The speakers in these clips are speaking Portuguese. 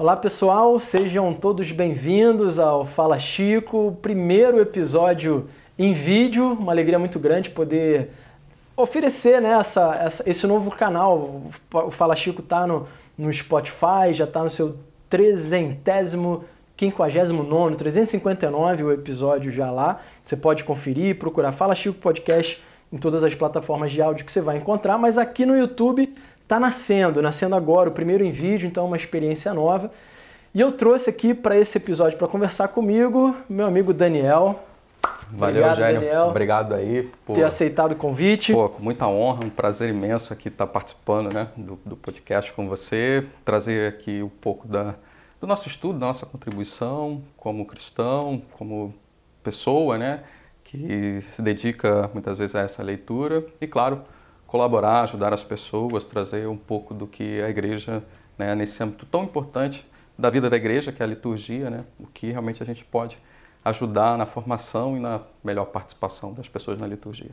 Olá pessoal, sejam todos bem-vindos ao Fala Chico, primeiro episódio em vídeo, uma alegria muito grande poder oferecer né, essa, essa, esse novo canal. O Fala Chico está no, no Spotify, já está no seu trezentésimo, quinquagésimo nono, 359 o episódio já lá. Você pode conferir, procurar Fala Chico Podcast em todas as plataformas de áudio que você vai encontrar, mas aqui no YouTube está nascendo, nascendo agora, o primeiro em vídeo, então é uma experiência nova. E eu trouxe aqui para esse episódio para conversar comigo meu amigo Daniel. Valeu, Obrigado, Gênio. Daniel. Obrigado aí por ter aceitado o convite. Pô, com muita honra, um prazer imenso aqui estar participando né, do, do podcast com você, trazer aqui um pouco da, do nosso estudo, da nossa contribuição como cristão, como pessoa, né, que se dedica muitas vezes a essa leitura e, claro, colaborar, ajudar as pessoas, trazer um pouco do que a igreja, né, nesse âmbito tão importante da vida da igreja, que é a liturgia, né, o que realmente a gente pode ajudar na formação e na melhor participação das pessoas na liturgia.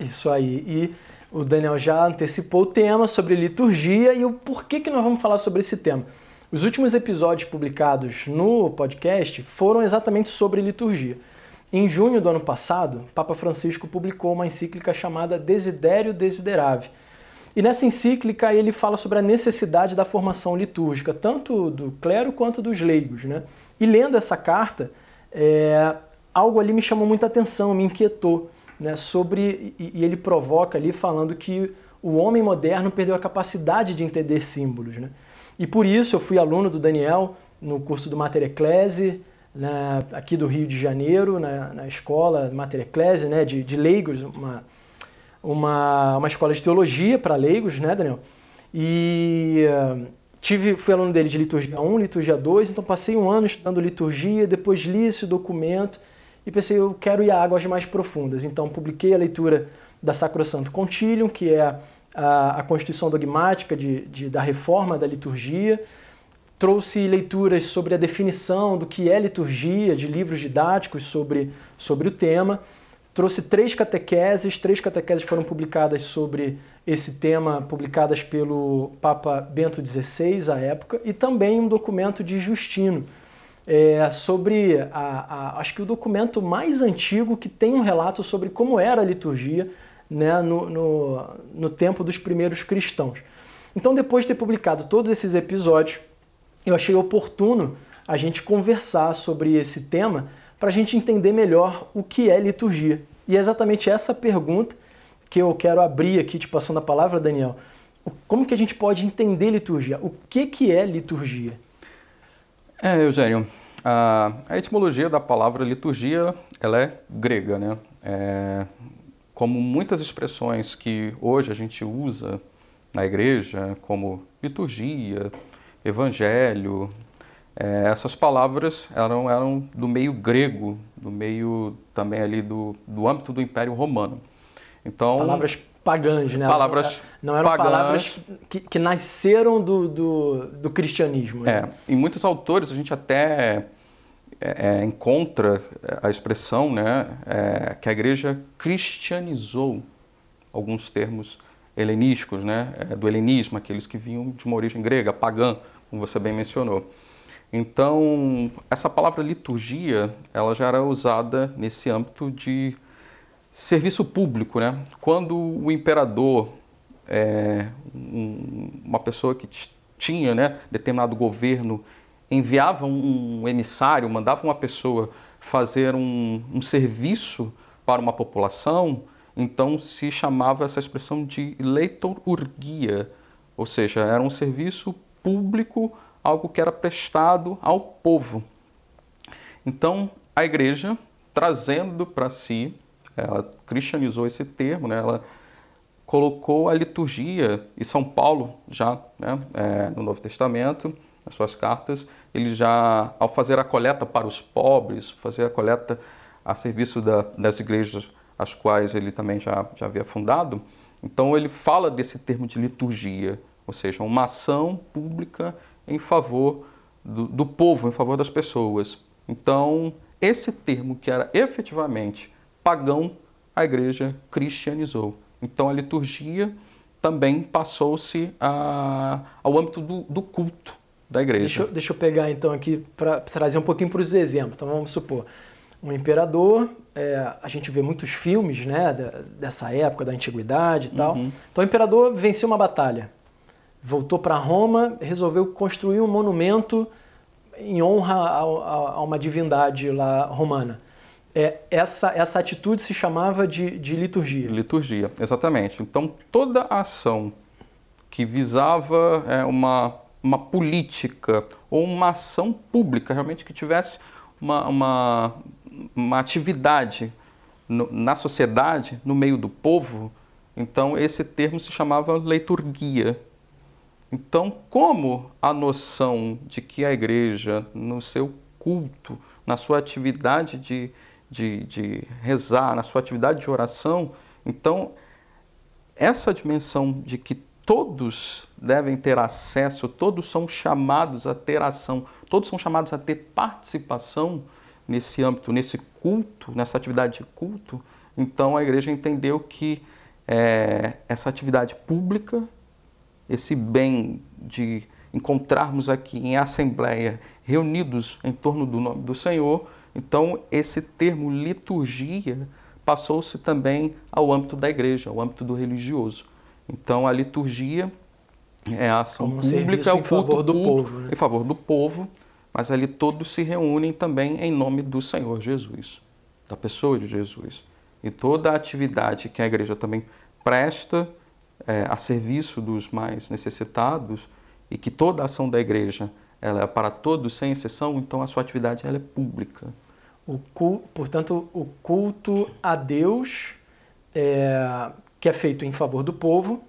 Isso aí. E o Daniel já antecipou o tema sobre liturgia e o porquê que nós vamos falar sobre esse tema. Os últimos episódios publicados no podcast foram exatamente sobre liturgia. Em junho do ano passado, Papa Francisco publicou uma encíclica chamada Desiderio Desiderave. E nessa encíclica ele fala sobre a necessidade da formação litúrgica, tanto do clero quanto dos leigos. Né? E lendo essa carta, é, algo ali me chamou muita atenção, me inquietou, né? sobre e, ele provoca ali falando que o homem moderno perdeu a capacidade de entender símbolos. Né? E por isso eu fui aluno do Daniel no curso do Mater Ecclesi, aqui do Rio de Janeiro, na, na escola Mater Ecclesi, né, de, de leigos, uma, uma, uma escola de teologia para leigos, né, Daniel? E uh, tive, fui aluno dele de liturgia 1, liturgia 2, então passei um ano estudando liturgia, depois li esse documento e pensei, eu quero ir a águas mais profundas. Então publiquei a leitura da Sacrosanto Concilium, que é a, a Constituição Dogmática de, de, da Reforma da Liturgia, trouxe leituras sobre a definição do que é liturgia, de livros didáticos sobre, sobre o tema. Trouxe três catequeses, três catequeses foram publicadas sobre esse tema, publicadas pelo Papa Bento XVI à época, e também um documento de Justino, é, sobre, a, a, acho que o documento mais antigo que tem um relato sobre como era a liturgia né, no, no, no tempo dos primeiros cristãos. Então, depois de ter publicado todos esses episódios, eu achei oportuno a gente conversar sobre esse tema para a gente entender melhor o que é liturgia. E é exatamente essa pergunta que eu quero abrir aqui, te passando a palavra, Daniel. Como que a gente pode entender liturgia? O que, que é liturgia? É, Eugênio, a, a etimologia da palavra liturgia, ela é grega, né? É, como muitas expressões que hoje a gente usa na igreja, como liturgia, evangelho. É, essas palavras eram, eram do meio grego, do meio também ali do, do âmbito do Império Romano. Então, palavras pagãs, né? Palavras Não eram pagãs, palavras que, que nasceram do, do, do cristianismo. Né? É, em muitos autores a gente até é, é encontra a expressão né, é, que a igreja cristianizou alguns termos helenísticos, né, é, do helenismo, aqueles que vinham de uma origem grega, pagã, como você bem mencionou. Então, essa palavra liturgia, ela já era usada nesse âmbito de serviço público, né? Quando o imperador, é, um, uma pessoa que tinha, né, determinado governo, enviava um emissário, mandava uma pessoa fazer um, um serviço para uma população, então se chamava essa expressão de leiturgia, ou seja, era um serviço público, algo que era prestado ao povo. Então, a igreja, trazendo para si, ela cristianizou esse termo, né? ela colocou a liturgia, e São Paulo, já né, é, no Novo Testamento, nas suas cartas, ele já, ao fazer a coleta para os pobres, fazer a coleta a serviço da, das igrejas as quais ele também já, já havia fundado, então ele fala desse termo de liturgia, ou seja, uma ação pública em favor do, do povo, em favor das pessoas. Então, esse termo que era efetivamente pagão, a igreja cristianizou. Então, a liturgia também passou-se ao âmbito do, do culto. da igreja. Deixa, eu, deixa eu pegar então aqui para trazer um pouquinho para os exemplos. Então vamos supor, um imperador, é, a gente vê muitos filmes né, dessa época, da antiguidade e tal. Uhum. Então o imperador venceu uma batalha, voltou para Roma, resolveu construir um monumento em honra a, a, a uma divindade lá romana. É, essa, essa atitude se chamava de, de liturgia. Liturgia, exatamente. Então toda ação que visava é, uma uma política ou uma ação pública realmente que tivesse uma, uma, uma atividade no, na sociedade, no meio do povo, então esse termo se chamava liturgia. Então, como a noção de que a igreja, no seu culto, na sua atividade de, de, de rezar, na sua atividade de oração, então essa dimensão de que todos devem ter acesso, todos são chamados a ter ação, todos são chamados a ter participação nesse âmbito, nesse culto, nessa atividade de culto. Então a igreja entendeu que é, essa atividade pública, esse bem de encontrarmos aqui em assembleia, reunidos em torno do nome do Senhor, então esse termo liturgia passou-se também ao âmbito da igreja, ao âmbito do religioso. Então a liturgia é a ação Como pública, é o culto em favor do povo, né? em favor do povo, mas ali todos se reúnem também em nome do Senhor Jesus, da pessoa de Jesus. E toda a atividade que a igreja também presta é, a serviço dos mais necessitados e que toda a ação da igreja ela é para todos sem exceção, então a sua atividade ela é pública. O culto, portanto, o culto a Deus é, que é feito em favor do povo,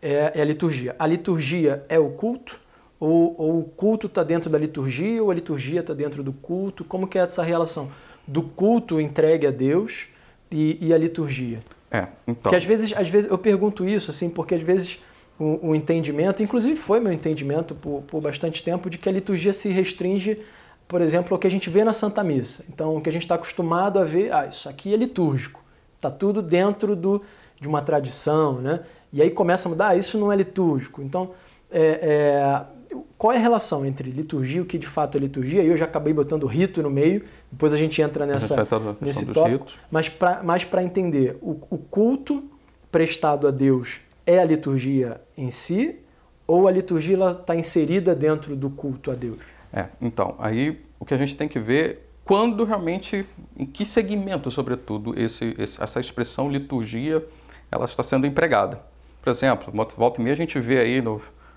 é, é a liturgia. A liturgia é o culto? Ou, ou o culto está dentro da liturgia, ou a liturgia está dentro do culto? Como que é essa relação do culto entregue a Deus e, e a liturgia? É, então. Que às vezes, às vezes eu pergunto isso assim, porque às vezes o, o entendimento, inclusive foi meu entendimento por, por bastante tempo, de que a liturgia se restringe, por exemplo, ao que a gente vê na Santa Missa. Então, o que a gente está acostumado a ver, ah, isso aqui é litúrgico, está tudo dentro do, de uma tradição, né? E aí começa a mudar, ah, isso não é litúrgico. Então, é, é, qual é a relação entre liturgia e o que de fato é liturgia? E eu já acabei botando rito no meio, depois a gente entra nessa, gente nesse tópico. Mas para entender, o, o culto prestado a Deus é a liturgia em si ou a liturgia está inserida dentro do culto a Deus? É, então, aí o que a gente tem que ver quando realmente, em que segmento, sobretudo, esse, esse, essa expressão liturgia ela está sendo empregada. Por exemplo, volta e meia a gente vê aí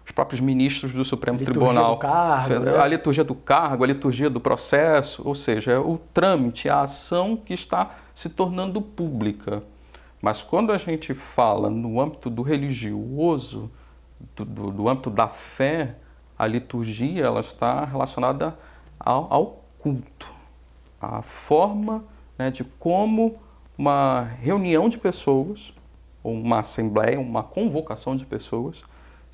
nos próprios ministros do Supremo liturgia Tribunal do cargo, né? a liturgia do cargo, a liturgia do processo, ou seja, é o trâmite, a ação que está se tornando pública. Mas quando a gente fala no âmbito do religioso, do, do, do âmbito da fé, a liturgia ela está relacionada ao, ao culto, à forma né, de como uma reunião de pessoas uma assembleia, uma convocação de pessoas,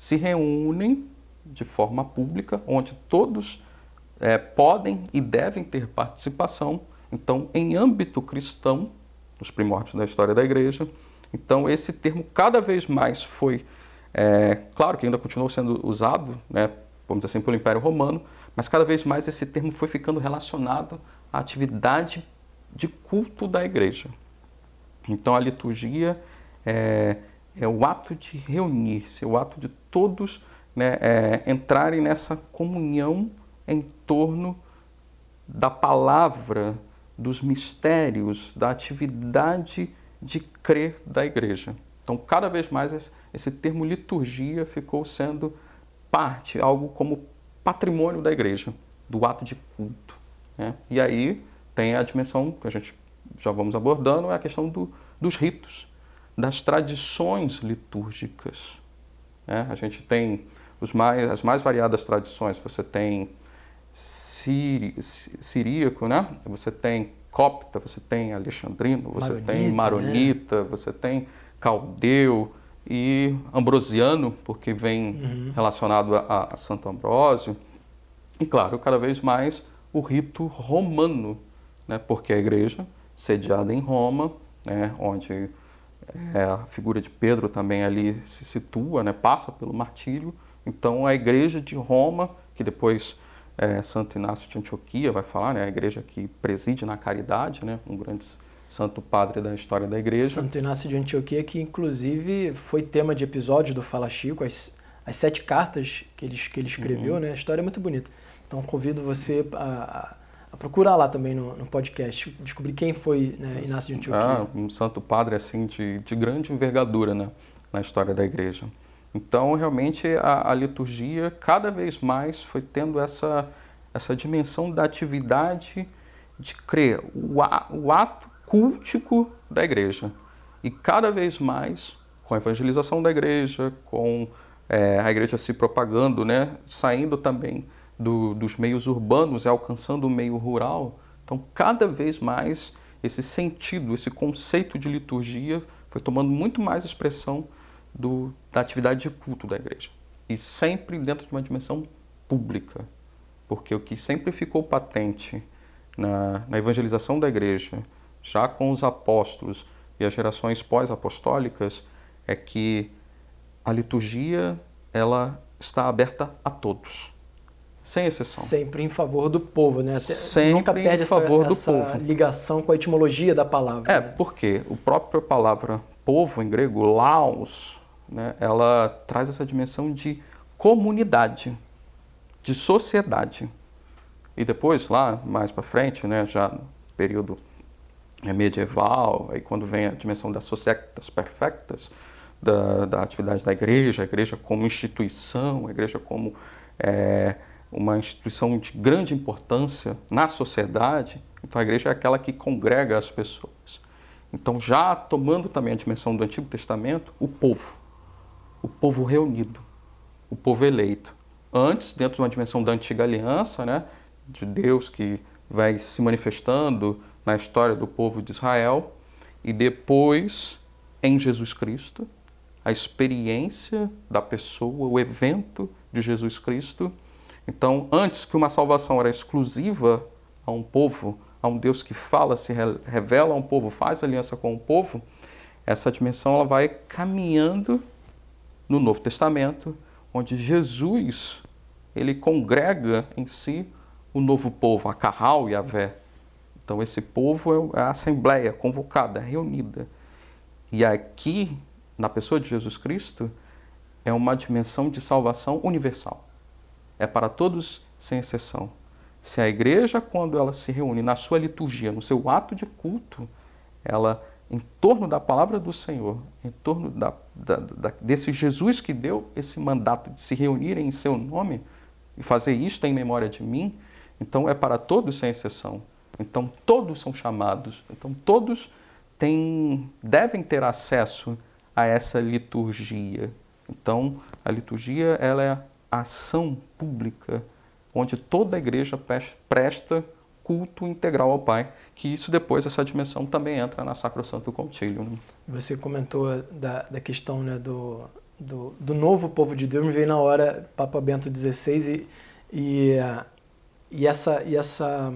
se reúnem de forma pública, onde todos é, podem e devem ter participação. Então, em âmbito cristão, nos primórdios da história da igreja, então esse termo cada vez mais foi, é, claro que ainda continuou sendo usado, né, vamos dizer assim, pelo Império Romano, mas cada vez mais esse termo foi ficando relacionado à atividade de culto da igreja. Então a liturgia é, é o ato de reunir-se, o ato de todos né, é, entrarem nessa comunhão em torno da palavra, dos mistérios, da atividade de crer da igreja. Então, cada vez mais esse, termo liturgia ficou sendo parte, algo como patrimônio da igreja, do ato de culto. Né? E aí tem a dimensão que a gente já vamos abordando, é a questão do, dos ritos das tradições litúrgicas. Né? A gente tem os mais, as mais variadas tradições. Você tem siri, siríaco, né? você tem copta, você tem alexandrino, você maronita, tem maronita, né? você tem caldeu e ambrosiano, porque vem uhum. relacionado a, a Santo Ambrósio. E claro, cada vez mais o rito romano, né? porque a igreja, sediada em Roma, né? onde é, a figura de Pedro também ali se situa, né, passa pelo martírio. Então a igreja de Roma que depois é, Santo Inácio de Antioquia vai falar, né, a igreja que preside na caridade, né, um grande santo padre da história da igreja. Santo Inácio de Antioquia, que inclusive foi tema de episódio do Fala Chico, as, as sete cartas que ele, que ele escreveu, uhum. né, a história é muito bonita. Então convido você a, a procurar lá também no, no, podcast, descobrir quem foi né, Inácio de Antioquia. Ah, um santo padre assim de, de grande envergadura né, na história da igreja. Então, realmente, a, a, liturgia cada vez mais foi tendo essa, essa dimensão da atividade de crer, o, a, o ato cultico da igreja. E cada vez mais, com a evangelização da igreja, com é, a igreja se propagando, né, saindo também do, dos meios urbanos e alcançando o meio rural, então cada vez mais esse sentido, esse conceito de liturgia foi tomando muito mais expressão do, da atividade de culto da igreja. E sempre dentro de uma dimensão pública. Porque o que sempre ficou patente na, na evangelização da igreja, já com os apóstolos e as gerações pós-apostólicas, é que a liturgia ela está aberta a todos, sem exceção. Sempre em favor do povo, né? Até, Sempre nunca perde em favor essa, do essa povo. ligação com a etimologia da palavra. É, né? porque o próprio palavra povo em grego, laos, né, ela traz essa dimensão de comunidade, de sociedade. E depois, lá mais para frente, né, já no período medieval, aí quando vem a dimensão das societas perfectas, da, da atividade da igreja, a igreja como instituição, a igreja como é, uma instituição de grande importância na sociedade, então a igreja é aquela que congrega as pessoas. Então, já tomando também a dimensão do Antigo Testamento, o povo o povo reunido, o povo eleito. Antes, dentro de uma dimensão da antiga aliança, né, de Deus que vai se manifestando na história do povo de Israel, e depois em Jesus Cristo, a experiência da pessoa, o evento de Jesus Cristo. Então, antes que uma salvação era exclusiva a um povo, a um Deus que fala, se revela a um povo, faz aliança com o povo, essa dimensão ela vai caminhando no Novo Testamento, onde Jesus ele congrega em si o novo povo, a Carral e a Vé. Então esse povo é a assembleia convocada, reunida. E aqui, na pessoa de Jesus Cristo, é uma dimensão de salvação universal. É para todos sem exceção. Se a igreja, quando ela se reúne na sua liturgia, no seu ato de culto, ela em torno da palavra do Senhor, em torno da, da, da, desse Jesus que deu esse mandato de se reunirem em seu nome e fazer isto em memória de mim, então é para todos sem exceção. Então todos são chamados, então todos têm, devem ter acesso a essa liturgia. Então a liturgia ela é ação pública onde toda a igreja presta culto integral ao Pai, que isso depois, essa dimensão também entra na Sacrosanto Contílio. Né? Você comentou da, da questão né, do, do, do, novo povo de Deus, me veio na hora Papa Bento XVI e, e, e, essa, e essa,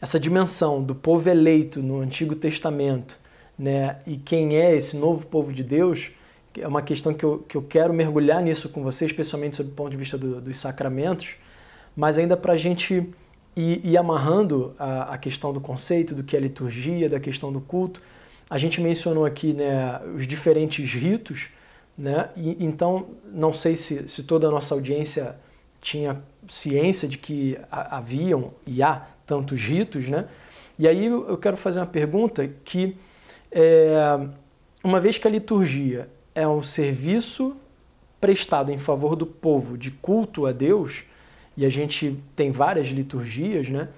essa dimensão do povo eleito no Antigo Testamento, né, e quem é esse novo povo de Deus, é uma questão que eu, que eu quero mergulhar nisso com você, especialmente sob o ponto de vista do, dos sacramentos, mas ainda para a gente e, e amarrando a, a, questão do conceito, do que é liturgia, da questão do culto, a gente mencionou aqui né, os diferentes ritos, né? E, então, não sei se, se toda a nossa audiência tinha ciência de que haviam e há tantos ritos, né? E aí eu quero fazer uma pergunta que, é, uma vez que a liturgia é um serviço prestado em favor do povo de culto a Deus, e a gente tem várias liturgias, né?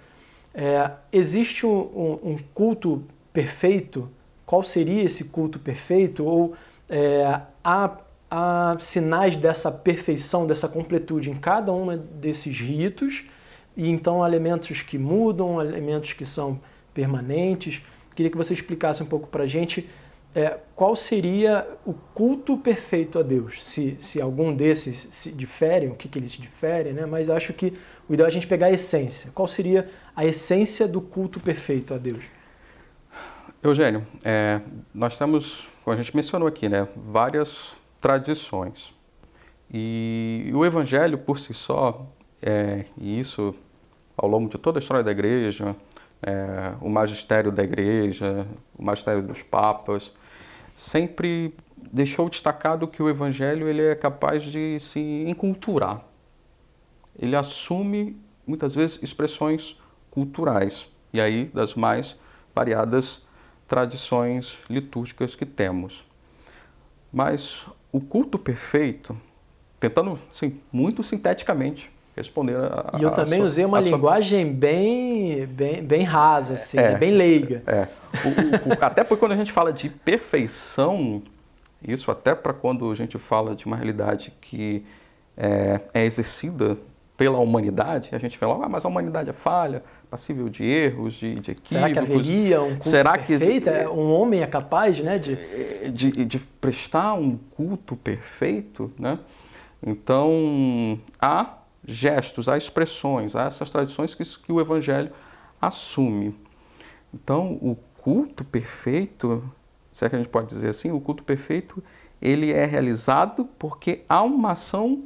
É, existe um, um, culto perfeito? Qual seria esse culto perfeito? Ou é, há, há sinais dessa perfeição, dessa completude em cada um desses ritos? E então elementos que mudam, elementos que são permanentes. Queria que você explicasse um pouco para a gente é, qual seria o culto perfeito a Deus? Se, se algum desses se diferem, o que, que eles diferem, né? mas acho que o ideal é a gente pegar a essência. Qual seria a essência do culto perfeito a Deus? Eugênio, é, nós temos, como a gente mencionou aqui, né, várias tradições. E o Evangelho, por si só, é, e isso ao longo de toda a história da igreja, é, o magistério da igreja, o magistério dos papas, sempre deixou destacado que o evangelho ele é capaz de se enculturar. Ele assume muitas vezes expressões culturais e aí das mais variadas tradições litúrgicas que temos. Mas o culto perfeito, tentando assim, muito sinteticamente responder a E eu também sua, usei uma linguagem sua... bem, bem, bem rasa, assim, é, bem leiga. É. O, o, até porque quando a gente fala de perfeição, isso até para quando a gente fala de uma realidade que é, é exercida pela humanidade, a gente fala, ah, mas a humanidade é falha, passível de erros, de, de equívocos. Será que haveria um culto Será perfeito? Que, é, um homem é capaz né, de... de... De, prestar um culto perfeito? Né? Então, há gestos, há expressões, há essas tradições que, que o Evangelho assume. Então, o culto perfeito, se é que a gente pode dizer assim, o culto perfeito, ele é realizado porque há uma ação,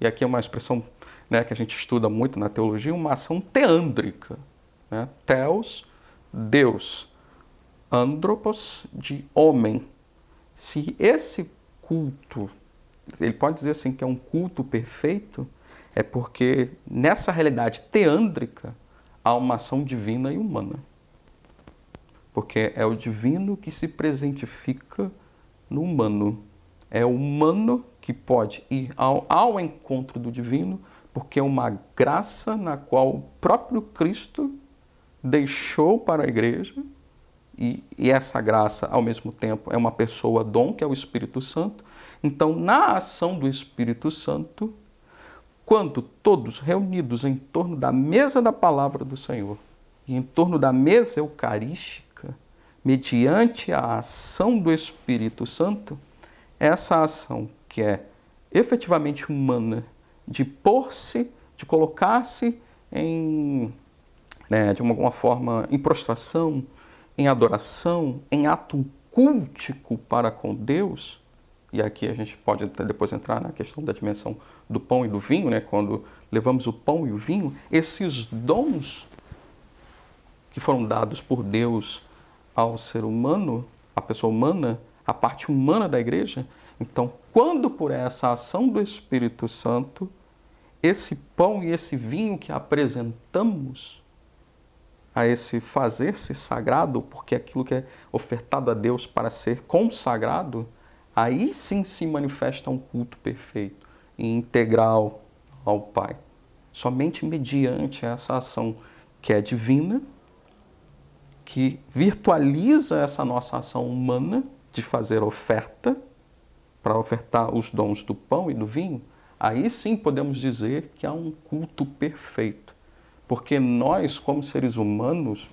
e aqui é uma expressão né, que a gente estuda muito na teologia, uma ação teândrica. Né? Theos, Deus. Andropos, de homem. Se esse culto, ele pode dizer assim que é um culto perfeito, é porque nessa realidade teândrica há uma ação divina e humana. Porque é o divino que se presentifica no humano. É o humano que pode ir ao, ao encontro do divino, porque é uma graça na qual o próprio Cristo deixou para a igreja, e, e essa graça, ao mesmo tempo, é uma pessoa dom, que é o Espírito Santo. Então, na ação do Espírito Santo, quando todos reunidos em torno da mesa da palavra do Senhor e em torno da mesa eucarística, mediante a ação do Espírito Santo, essa ação que é efetivamente humana, de pôr-se, de colocar-se em, né, de alguma forma, em prostração, em adoração, em ato cultico para com Deus, e aqui a gente pode depois entrar na questão da dimensão do pão e do vinho, né? quando levamos o pão e o vinho, esses dons que foram dados por Deus ao ser humano, a pessoa humana, a parte humana da igreja. Então, quando por essa ação do Espírito Santo, esse pão e esse vinho que apresentamos a esse fazer-se sagrado, porque aquilo que é ofertado a Deus para ser consagrado, aí sim se manifesta um culto perfeito e integral ao Pai. Somente mediante essa ação que é divina, que virtualiza essa nossa ação humana de fazer oferta, para ofertar os dons do pão e do vinho, aí sim podemos dizer que há um culto perfeito. Porque nós, como seres humanos,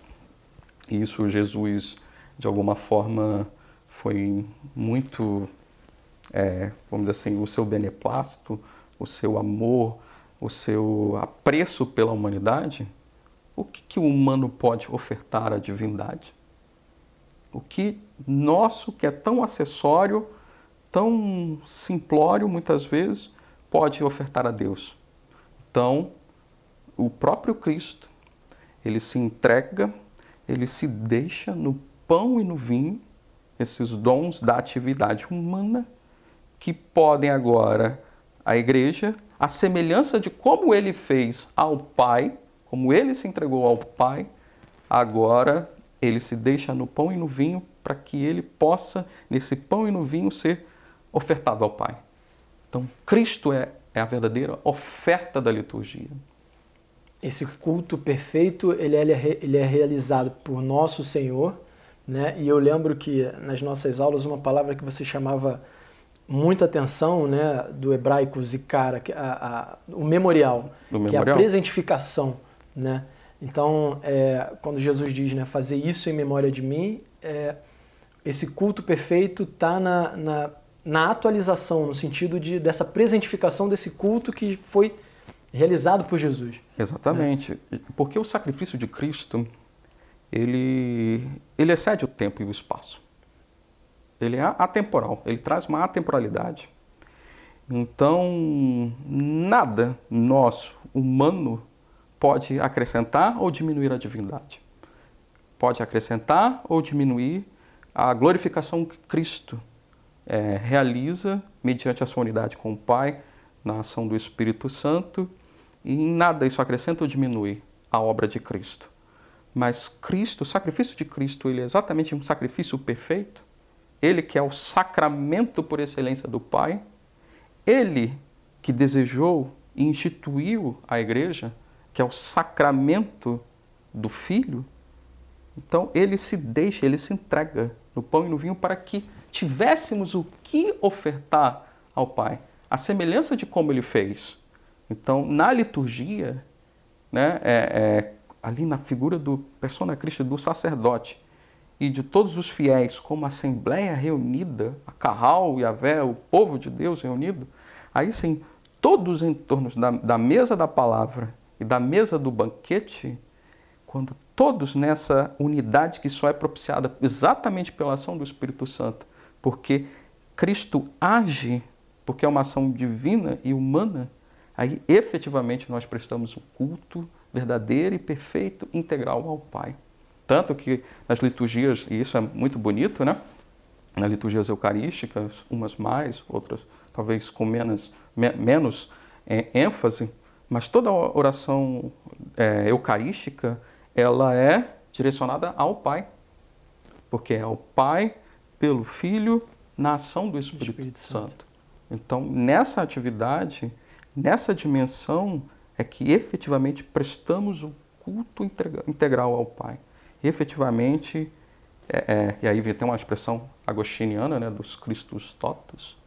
e isso Jesus de alguma forma foi muito, é, vamos dizer assim, o seu beneplácito, o seu amor, o seu apreço pela humanidade, o que, que o humano pode ofertar à divindade? O que nosso, que é tão acessório, tão simplório muitas vezes, pode ofertar a Deus? Então, o próprio Cristo, ele se entrega, ele se deixa no pão e no vinho esses dons da atividade humana que podem agora a igreja, a semelhança de como ele fez ao Pai, como ele se entregou ao Pai, agora ele se deixa no pão e no vinho para que ele possa, nesse pão e no vinho, ser ofertado ao Pai. Então, Cristo é, é a verdadeira oferta da liturgia. Esse culto perfeito, ele é, ele é realizado por nosso Senhor, né? E eu lembro que nas nossas aulas uma palavra que você chamava muita atenção, né, do hebraico zikara, que a, a, o memorial, que é a presentificação, né? Então, é, quando Jesus diz, né, fazer isso em memória de mim, é, esse culto perfeito está na, na, na, atualização, no sentido de, dessa presentificação desse culto que foi realizado por Jesus. Exatamente. Né? Porque o sacrifício de Cristo, ele, ele excede o tempo e o espaço. Ele é atemporal, ele traz uma atemporalidade. Então, nada nosso, humano, pode acrescentar ou diminuir a divindade. Pode acrescentar ou diminuir a glorificação que Cristo é, realiza mediante a sua unidade com o Pai, na ação do Espírito Santo, e em nada isso acrescenta ou diminui a obra de Cristo. Mas Cristo, o sacrifício de Cristo, ele é exatamente um sacrifício perfeito. Ele que é o sacramento por excelência do Pai, ele que desejou e instituiu a igreja, que é o sacramento do Filho, então ele se deixa, ele se entrega no pão e no vinho para que tivéssemos o que ofertar ao Pai, a semelhança de como ele fez. Então, na liturgia, né, é, é, ali na figura do persona Cristo, do sacerdote e de todos os fiéis, como assembleia reunida, a Carral e a Vé, o povo de Deus reunido, aí sim, todos em torno da, da mesa da palavra e da mesa do banquete, quando todos nessa unidade que só é propiciada exatamente pela ação do Espírito Santo, porque Cristo age, porque é uma ação divina e humana, aí efetivamente nós prestamos um culto verdadeiro e perfeito, integral ao Pai. Tanto que nas liturgias, e isso é muito bonito, né? Nas liturgias eucarísticas, umas mais, outras talvez com menos, me, menos é, ênfase, mas toda oração é, eucarística, ela é direcionada ao Pai. Porque é ao Pai pelo Filho na ação do Espírito, Espírito Santo. Santo. Então, nessa atividade, nessa dimensão, é que efetivamente prestamos o culto integral ao Pai. Efetivamente, é, é, e aí tem uma expressão agostiniana né, dos Christus totus,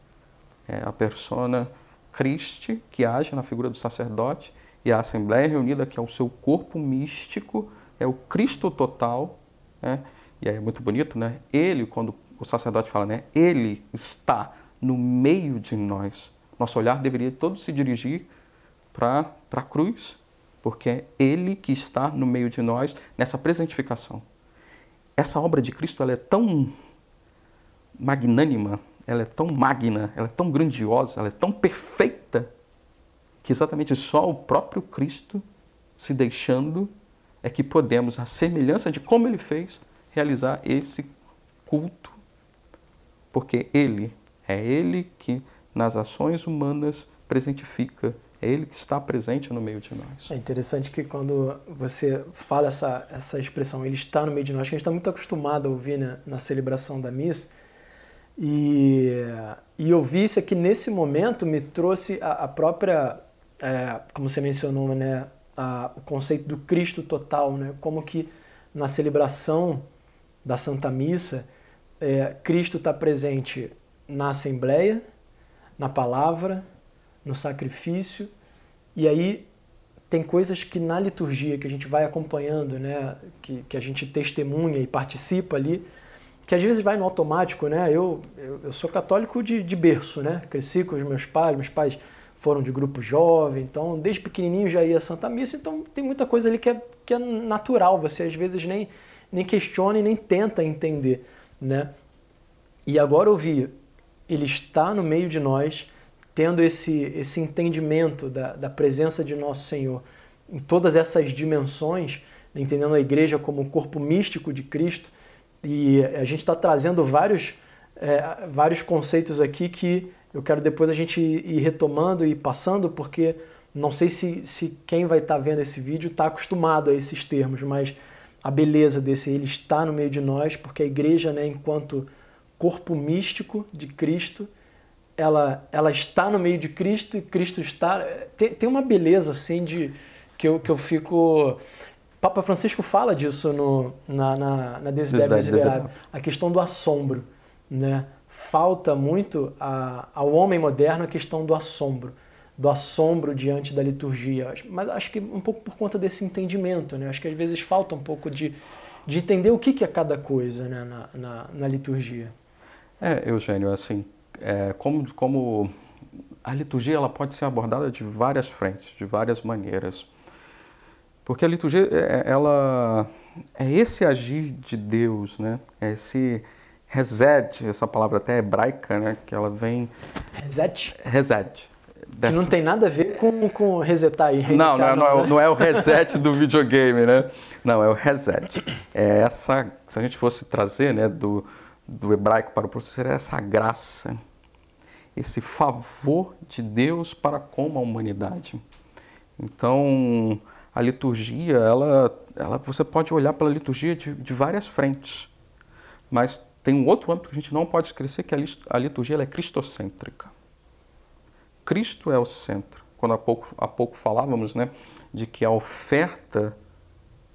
é a persona Christi, que age na figura do sacerdote, e a Assembleia reunida, que é o seu corpo místico, é o Cristo total, né? e aí é muito bonito, né? Ele, quando o sacerdote fala, né? Ele está no meio de nós. Nosso olhar deveria todo se dirigir para a cruz, porque é Ele que está no meio de nós nessa presentificação. Essa obra de Cristo ela é tão magnânima, ela é tão magna, ela é tão grandiosa, ela é tão perfeita, que exatamente só o próprio Cristo se deixando é que podemos, à semelhança de como ele fez, realizar esse culto porque Ele, é Ele que nas ações humanas presentifica, é Ele que está presente no meio de nós. É interessante que quando você fala essa, essa expressão, Ele está no meio de nós, que a gente está muito acostumado a ouvir né, na celebração da missa, e, e ouvir isso aqui nesse momento me trouxe a, a própria, é, como você mencionou, né, a, o conceito do Cristo total, né, como que na celebração da Santa Missa, é, Cristo está presente na Assembleia, na palavra, no sacrifício, e aí tem coisas que na liturgia que a gente vai acompanhando, né, que, que a gente testemunha e participa ali, que às vezes vai no automático, né? Eu, eu, eu, sou católico de, de berço, né? Cresci com os meus pais, meus pais foram de grupo jovem, então desde pequenininho já ia à Santa Missa, então tem muita coisa ali que é, que é natural, você às vezes nem, nem questiona e nem tenta entender né? E agora ouvir, ele está no meio de nós, tendo esse, esse entendimento da, da presença de nosso Senhor em todas essas dimensões, né? entendendo a igreja como o corpo místico de Cristo, e a gente está trazendo vários, é, vários conceitos aqui que eu quero depois a gente ir retomando e passando, porque não sei se, se quem vai estar tá vendo esse vídeo está acostumado a esses termos, mas a beleza desse ele está no meio de nós, porque a igreja, né, enquanto corpo místico de Cristo, ela, ela está no meio de Cristo e Cristo está. Tem, tem uma beleza assim de que eu, que eu fico. Papa Francisco fala disso no, na, na, na Desidério a questão do assombro. Né? Falta muito a, ao homem moderno a questão do assombro do assombro diante da liturgia. Mas acho que um pouco por conta desse entendimento, né? Acho que às vezes falta um pouco de, de entender o que, que é cada coisa né? na, na, na liturgia. É, Eugênio, assim, é, como, como a liturgia ela pode ser abordada de várias frentes, de várias maneiras. Porque a liturgia, é, ela é esse agir de Deus, né? É esse Resed, essa palavra até hebraica, né? Que ela vem. Reset? Resed. Que não tem nada a ver com, com resetar e não, reiniciar. não, não, é, não é o reset do videogame, né? Não, é o reset. É essa, se a gente fosse trazer, né, do, do hebraico para o português, é essa graça, esse favor de Deus para com a humanidade. Então, a liturgia, ela, ela, você pode olhar pela liturgia de, de várias frentes, mas tem um outro âmbito que a gente não pode esquecer, que a liturgia é cristocêntrica. Cristo é o centro. Quando há pouco, há pouco falávamos né, de que a oferta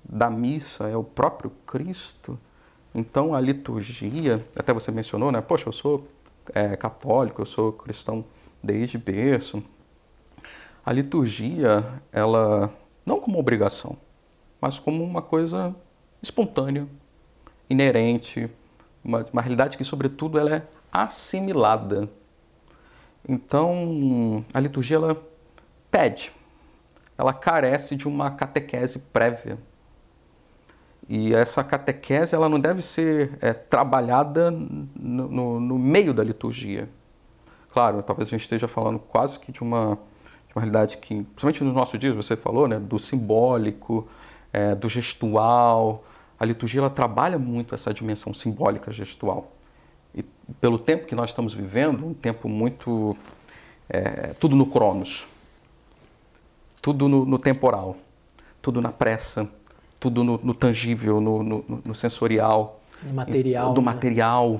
da missa é o próprio Cristo, então a liturgia, até você mencionou, né? Poxa, eu sou é, católico, eu sou cristão desde berço. A liturgia, ela não como obrigação, mas como uma coisa espontânea, inerente, uma, uma realidade que, sobretudo, ela é assimilada. Então, a liturgia ela pede, ela carece de uma catequese prévia. E essa catequese ela não deve ser é, trabalhada no, no, no, meio da liturgia. Claro, talvez a gente esteja falando quase que de uma, de uma realidade que, principalmente nos nossos dias, você falou, né, do simbólico, é, do gestual. A liturgia ela trabalha muito essa dimensão simbólica gestual. E pelo tempo que nós estamos vivendo, um tempo muito. É, tudo no cronos, tudo no, no, temporal, tudo na pressa, tudo no, no tangível, no, no, sensorial. Do material. Do né? material.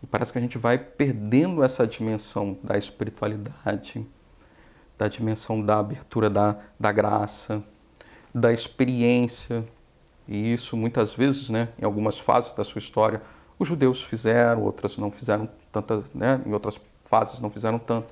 E parece que a gente vai perdendo essa dimensão da espiritualidade, da dimensão da abertura da, da graça, da experiência. E isso muitas vezes, né, em algumas fases da sua história, os judeus fizeram, outras não fizeram tantas, né? em outras fases não fizeram tanto.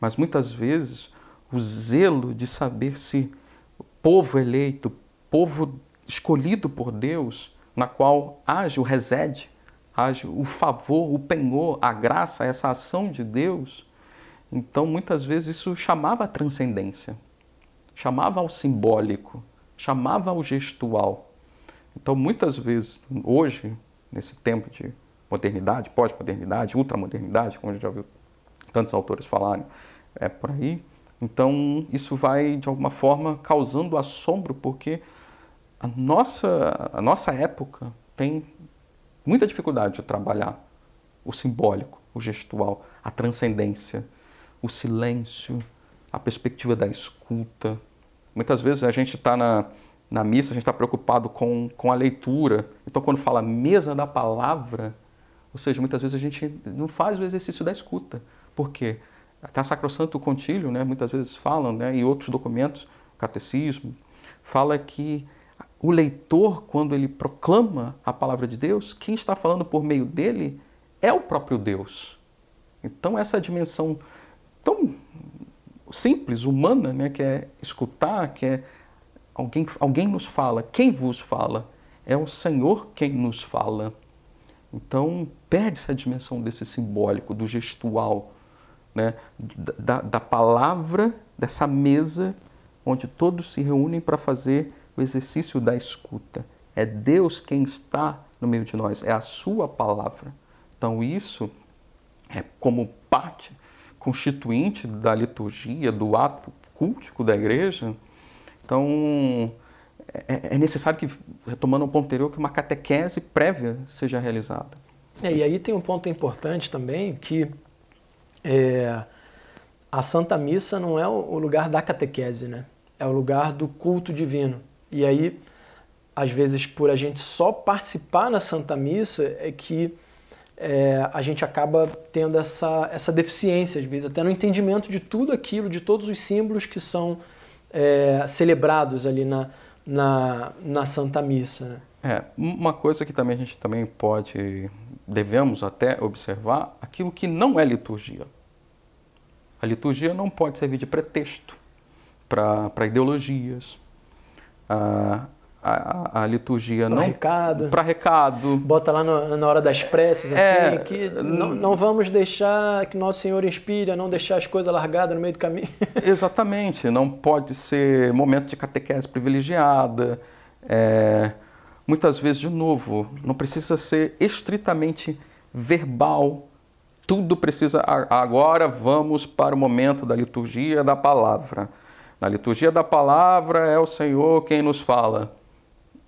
Mas muitas vezes o zelo de saber se o povo eleito, povo escolhido por Deus, na qual age o resede, age o favor, o penhor, a graça, essa ação de Deus. Então, muitas vezes isso chamava a transcendência, chamava ao simbólico, chamava ao gestual. Então, muitas vezes, hoje, nesse tempo de modernidade, pós-modernidade, ultramodernidade, como a gente já ouviu tantos autores falarem é, por aí. Então, isso vai, de alguma forma, causando assombro, porque a nossa, a nossa época tem muita dificuldade de trabalhar o simbólico, o gestual, a transcendência, o silêncio, a perspectiva da escuta. Muitas vezes a gente está na, na missa a gente está preocupado com, com a leitura. Então, quando fala mesa da palavra, ou seja, muitas vezes a gente não faz o exercício da escuta. Por quê? Até Sacrosanto Contílio, né, muitas vezes falam, né, e outros documentos, catecismo, fala que o leitor, quando ele proclama a palavra de Deus, quem está falando por meio dele é o próprio Deus. Então, essa dimensão tão simples, humana, né, que é escutar, que é Alguém, alguém nos fala. Quem vos fala? É o Senhor quem nos fala. Então, perde-se a dimensão desse simbólico, do gestual, né? da, da palavra, dessa mesa onde todos se reúnem para fazer o exercício da escuta. É Deus quem está no meio de nós, é a Sua palavra. Então, isso é como parte constituinte da liturgia, do ato cultico da igreja então, é, é necessário que, retomando o ponto anterior, que uma catequese prévia seja realizada. É, e aí tem um ponto importante também, que é, a Santa Missa não é o lugar da catequese, né? É o lugar do culto divino. E aí, às vezes, por a gente só participar na Santa Missa, é que é, a gente acaba tendo essa, essa deficiência, às vezes, até no entendimento de tudo aquilo, de todos os símbolos que são é, celebrados ali na, na, na Santa Missa. Né? É, uma coisa que também a gente também pode, devemos até observar, aquilo que não é liturgia. A liturgia não pode servir de pretexto para ideologias. Ah, a, a, liturgia pra não? recado. Para recado. Bota lá no, na hora das preces é, assim que não, não vamos deixar que nosso Senhor inspire a não deixar as coisas largadas no meio do caminho. Exatamente. Não pode ser momento de catequese privilegiada. É, muitas vezes de novo não precisa ser estritamente verbal, tudo precisa. Agora vamos para o momento da liturgia da palavra. Na liturgia da palavra é o Senhor quem nos fala.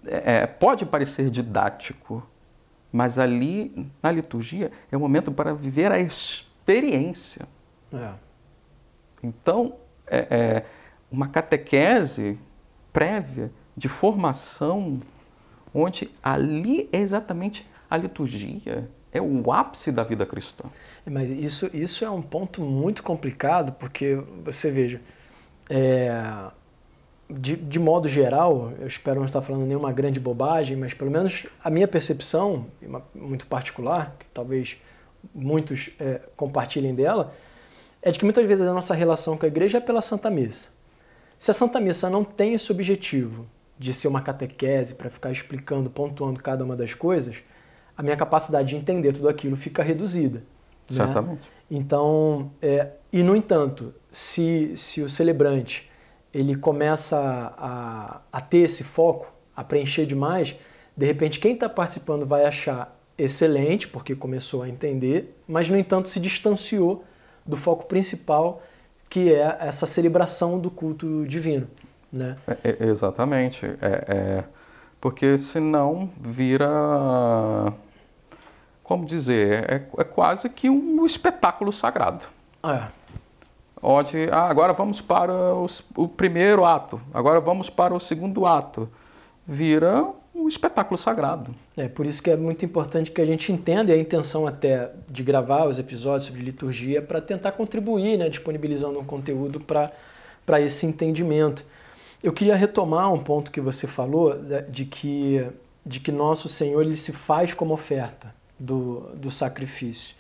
É, é pode parecer didático, mas ali na liturgia é o momento para viver a experiência. É. Então, é, é uma catequese prévia de formação, onde ali é exatamente a liturgia, é o ápice da vida cristã. Mas isso, isso é um ponto muito complicado, porque você veja, é, de, de modo geral, eu espero não estar falando nenhuma grande bobagem, mas pelo menos a minha percepção, muito particular, que talvez muitos é, compartilhem dela, é de que muitas vezes a nossa relação com a igreja é pela Santa Missa. Se a Santa Missa não tem esse objetivo de ser uma catequese para ficar explicando, pontuando cada uma das coisas, a minha capacidade de entender tudo aquilo fica reduzida. Exatamente. Né? Então, é, e no entanto, se, se o celebrante ele começa a, a ter esse foco, a preencher demais, de repente quem está participando vai achar excelente, porque começou a entender, mas no entanto se distanciou do foco principal, que é essa celebração do culto divino. Né? É, é, exatamente. É, é, porque senão vira. Como dizer? É, é quase que um espetáculo sagrado. É. Onde, ah, agora vamos para os, o primeiro ato, agora vamos para o segundo ato. Vira um espetáculo sagrado. É por isso que é muito importante que a gente entenda e a intenção até de gravar os episódios sobre liturgia para tentar contribuir, né, disponibilizando um conteúdo para esse entendimento. Eu queria retomar um ponto que você falou de que, de que nosso Senhor ele se faz como oferta do, do sacrifício.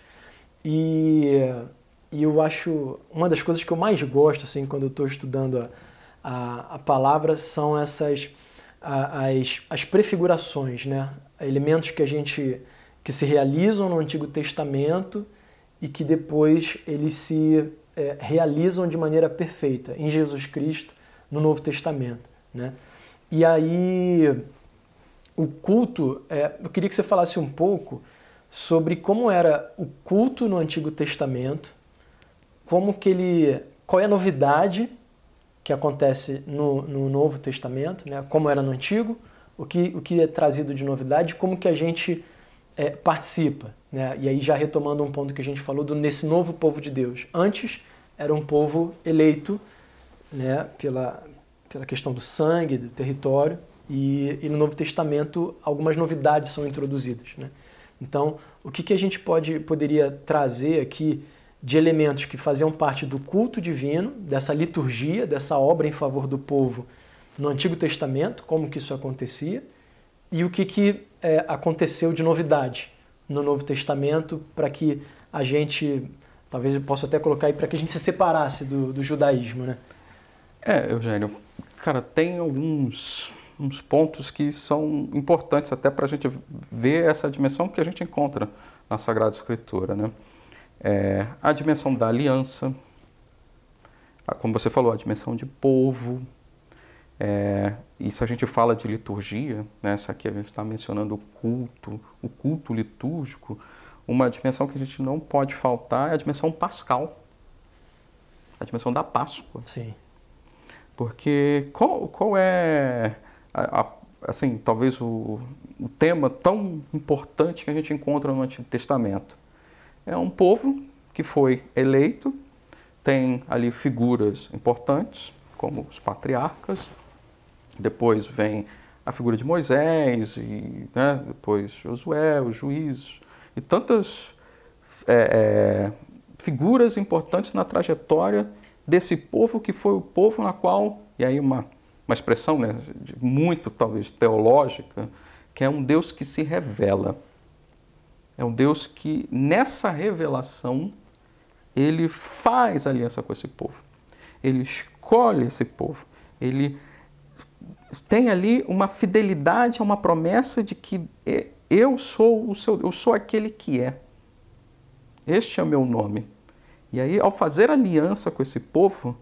E, e eu acho uma das coisas que eu mais gosto assim quando eu estou estudando a, a, a palavra são essas as, as prefigurações, né? elementos que a gente que se realizam no Antigo Testamento e que depois eles se é, realizam de maneira perfeita em Jesus Cristo no Novo Testamento. Né? E aí o culto, é, eu queria que você falasse um pouco sobre como era o culto no Antigo Testamento, como que ele, qual é a novidade que acontece no, no Novo Testamento, né? como era no Antigo, o que, o que é trazido de novidade, como que a gente é, participa. Né? E aí já retomando um ponto que a gente falou do, nesse novo povo de Deus. Antes era um povo eleito né, pela, pela questão do sangue, do território, e, e no Novo Testamento algumas novidades são introduzidas. Né? Então, o que, que a gente pode, poderia trazer aqui de elementos que faziam parte do culto divino, dessa liturgia, dessa obra em favor do povo no Antigo Testamento, como que isso acontecia, e o que, que é, aconteceu de novidade no Novo Testamento para que a gente, talvez eu possa até colocar aí, para que a gente se separasse do, do judaísmo, né? É, Eugênio, cara, tem alguns uns pontos que são importantes até para a gente ver essa dimensão que a gente encontra na Sagrada Escritura, né? É, a dimensão da aliança, como você falou, a dimensão de povo. É, e se a gente fala de liturgia, né, aqui a gente está mencionando o culto, o culto litúrgico, uma dimensão que a gente não pode faltar é a dimensão pascal, a dimensão da Páscoa. Sim. Porque qual, qual é, a, a, assim, talvez o, o tema tão importante que a gente encontra no Antigo Testamento? É um povo que foi eleito, tem ali figuras importantes, como os patriarcas, depois vem a figura de Moisés, e né, depois Josué, os juízes, e tantas é, é, figuras importantes na trajetória desse povo que foi o povo na qual, e aí uma, uma expressão né, muito talvez teológica, que é um Deus que se revela. É um Deus que, nessa revelação, ele faz aliança com esse povo. Ele escolhe esse povo. Ele tem ali uma fidelidade a uma promessa de que eu sou o seu, eu sou aquele que é. Este é o meu nome. E aí, ao fazer aliança com esse povo,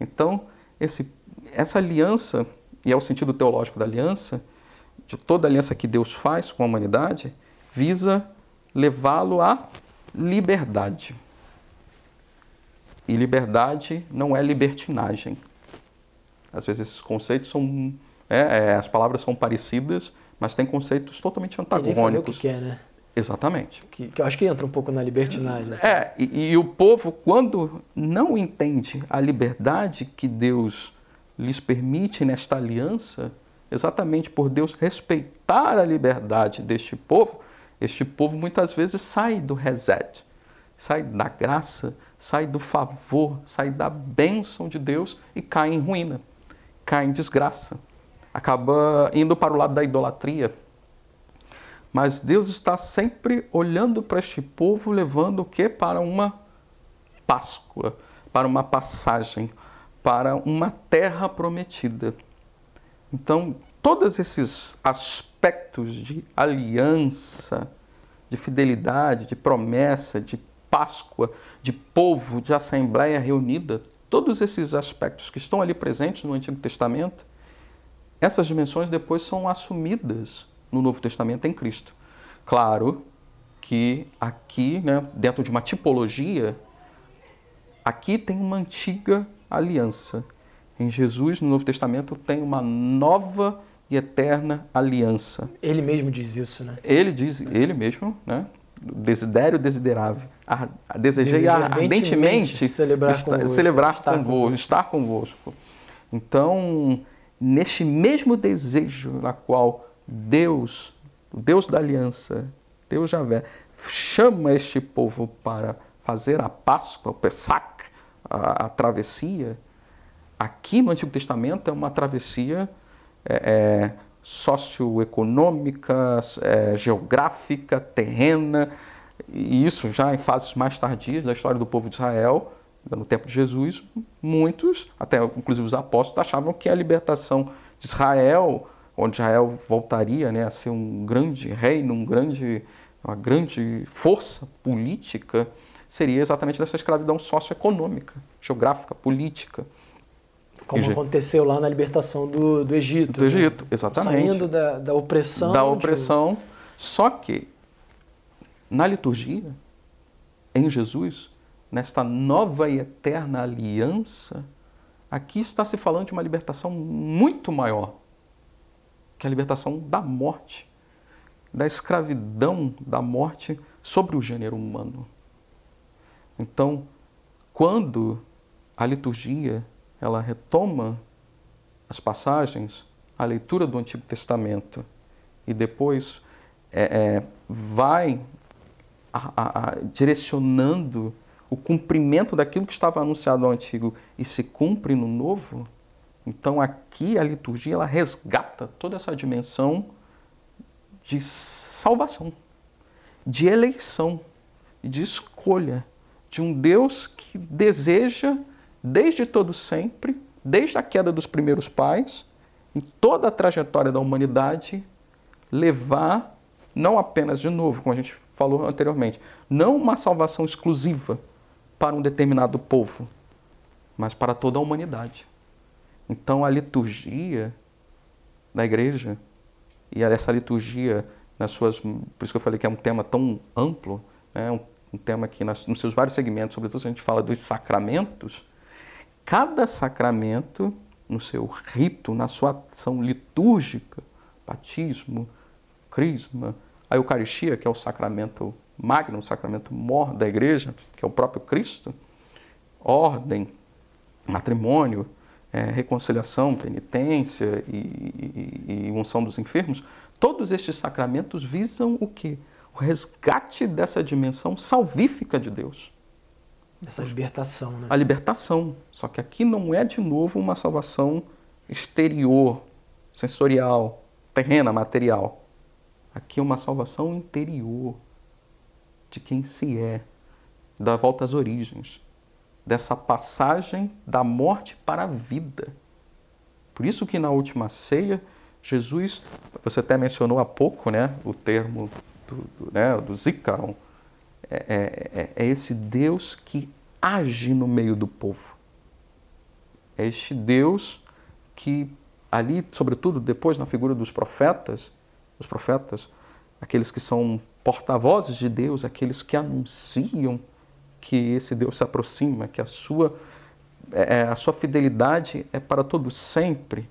então esse, essa aliança, e é o sentido teológico da aliança, de toda aliança que Deus faz com a humanidade, visa levá-lo à liberdade. E liberdade não é libertinagem. Às vezes esses conceitos são. É, é, as palavras são parecidas, mas têm conceitos totalmente antagônicos. Fazer o que quer, né? Exatamente. Que, que eu acho que entra um pouco na libertinagem. Assim. É, e, e o povo, quando não entende a liberdade que Deus lhes permite nesta aliança, exatamente por Deus respeitar a liberdade deste povo, este povo muitas vezes sai do reset, sai da graça, sai do favor, sai da bênção de Deus e cai em ruína, cai em desgraça, acaba indo para o lado da idolatria. Mas Deus está sempre olhando para este povo, levando o que? Para uma Páscoa, para uma passagem, para uma terra prometida. Então, todos esses aspectos de aliança, de fidelidade, de promessa, de Páscoa, de povo, de assembleia reunida, todos esses aspectos que estão ali presentes no Antigo Testamento, essas dimensões depois são assumidas no Novo Testamento em Cristo. Claro que aqui, né, dentro de uma tipologia, aqui tem uma antiga aliança. Em Jesus, no Novo Testamento, tem uma nova e eterna aliança. Ele mesmo diz isso, né? Ele diz, ele mesmo, né? Desidério desiderável. A, a desejei ardentemente, ardentemente celebrar, estar, convosco, celebrar estar convosco, convosco, estar convosco. Então, neste mesmo desejo na qual Deus, o Deus da aliança, Deus Javé, chama este povo para fazer a Páscoa, o Pessac, a, a travessia, aqui no Antigo Testamento é uma travessia é, é, socioeconômica, é, geográfica, terrena, e isso já em fases mais tardias da história do povo de Israel, no tempo de Jesus, muitos, até inclusive os apóstolos, achavam que a libertação de Israel, onde Israel voltaria né, a ser um grande reino, um grande, uma grande força política, seria exatamente dessa escravidão socioeconômica, geográfica, política. Como aconteceu lá na libertação do, do Egito. Do Egito, né? exatamente. Saindo da, da opressão. Da opressão. Só que, na liturgia, em Jesus, nesta nova e eterna aliança, aqui está se falando de uma libertação muito maior que a libertação da morte, da escravidão da morte sobre o gênero humano. Então, quando a liturgia ela retoma as passagens, a leitura do Antigo Testamento e depois é, é, vai a, a, a, direcionando o cumprimento daquilo que estava anunciado no Antigo e se cumpre no Novo, então aqui a liturgia ela resgata toda essa dimensão de salvação, de eleição, de escolha de um Deus que deseja, desde todo sempre, desde a queda dos primeiros pais, em toda a trajetória da humanidade, levar, não apenas de novo, como a gente falou anteriormente, não uma salvação exclusiva para um determinado povo, mas para toda a humanidade. Então a liturgia da igreja, e essa liturgia nas suas. Por isso que eu falei que é um tema tão amplo, né, um um tema que nas, nos seus vários segmentos, sobretudo se a gente fala dos sacramentos, cada sacramento, no seu rito, na sua ação litúrgica, batismo, crisma, a Eucaristia, que é o sacramento magno, o sacramento mor da igreja, que é o próprio Cristo, ordem, matrimônio, é, reconciliação, penitência e, e, e unção dos enfermos, todos estes sacramentos visam o quê? o resgate dessa dimensão salvífica de Deus. Essa libertação, né? A libertação. Só que aqui não é de novo uma salvação exterior, sensorial, terrena, material. Aqui é uma salvação interior de quem se é, da volta às origens, dessa passagem da morte para a vida. Por isso que na última ceia, Jesus, você até mencionou há pouco, né, o termo do, do, né, do Zícaron, é, é, é, é esse Deus que age no meio do povo. É este Deus que ali, sobretudo depois na figura dos profetas, os profetas, aqueles que são porta-vozes de Deus, aqueles que anunciam que esse Deus se aproxima, que a sua, é, a sua fidelidade é para todo sempre,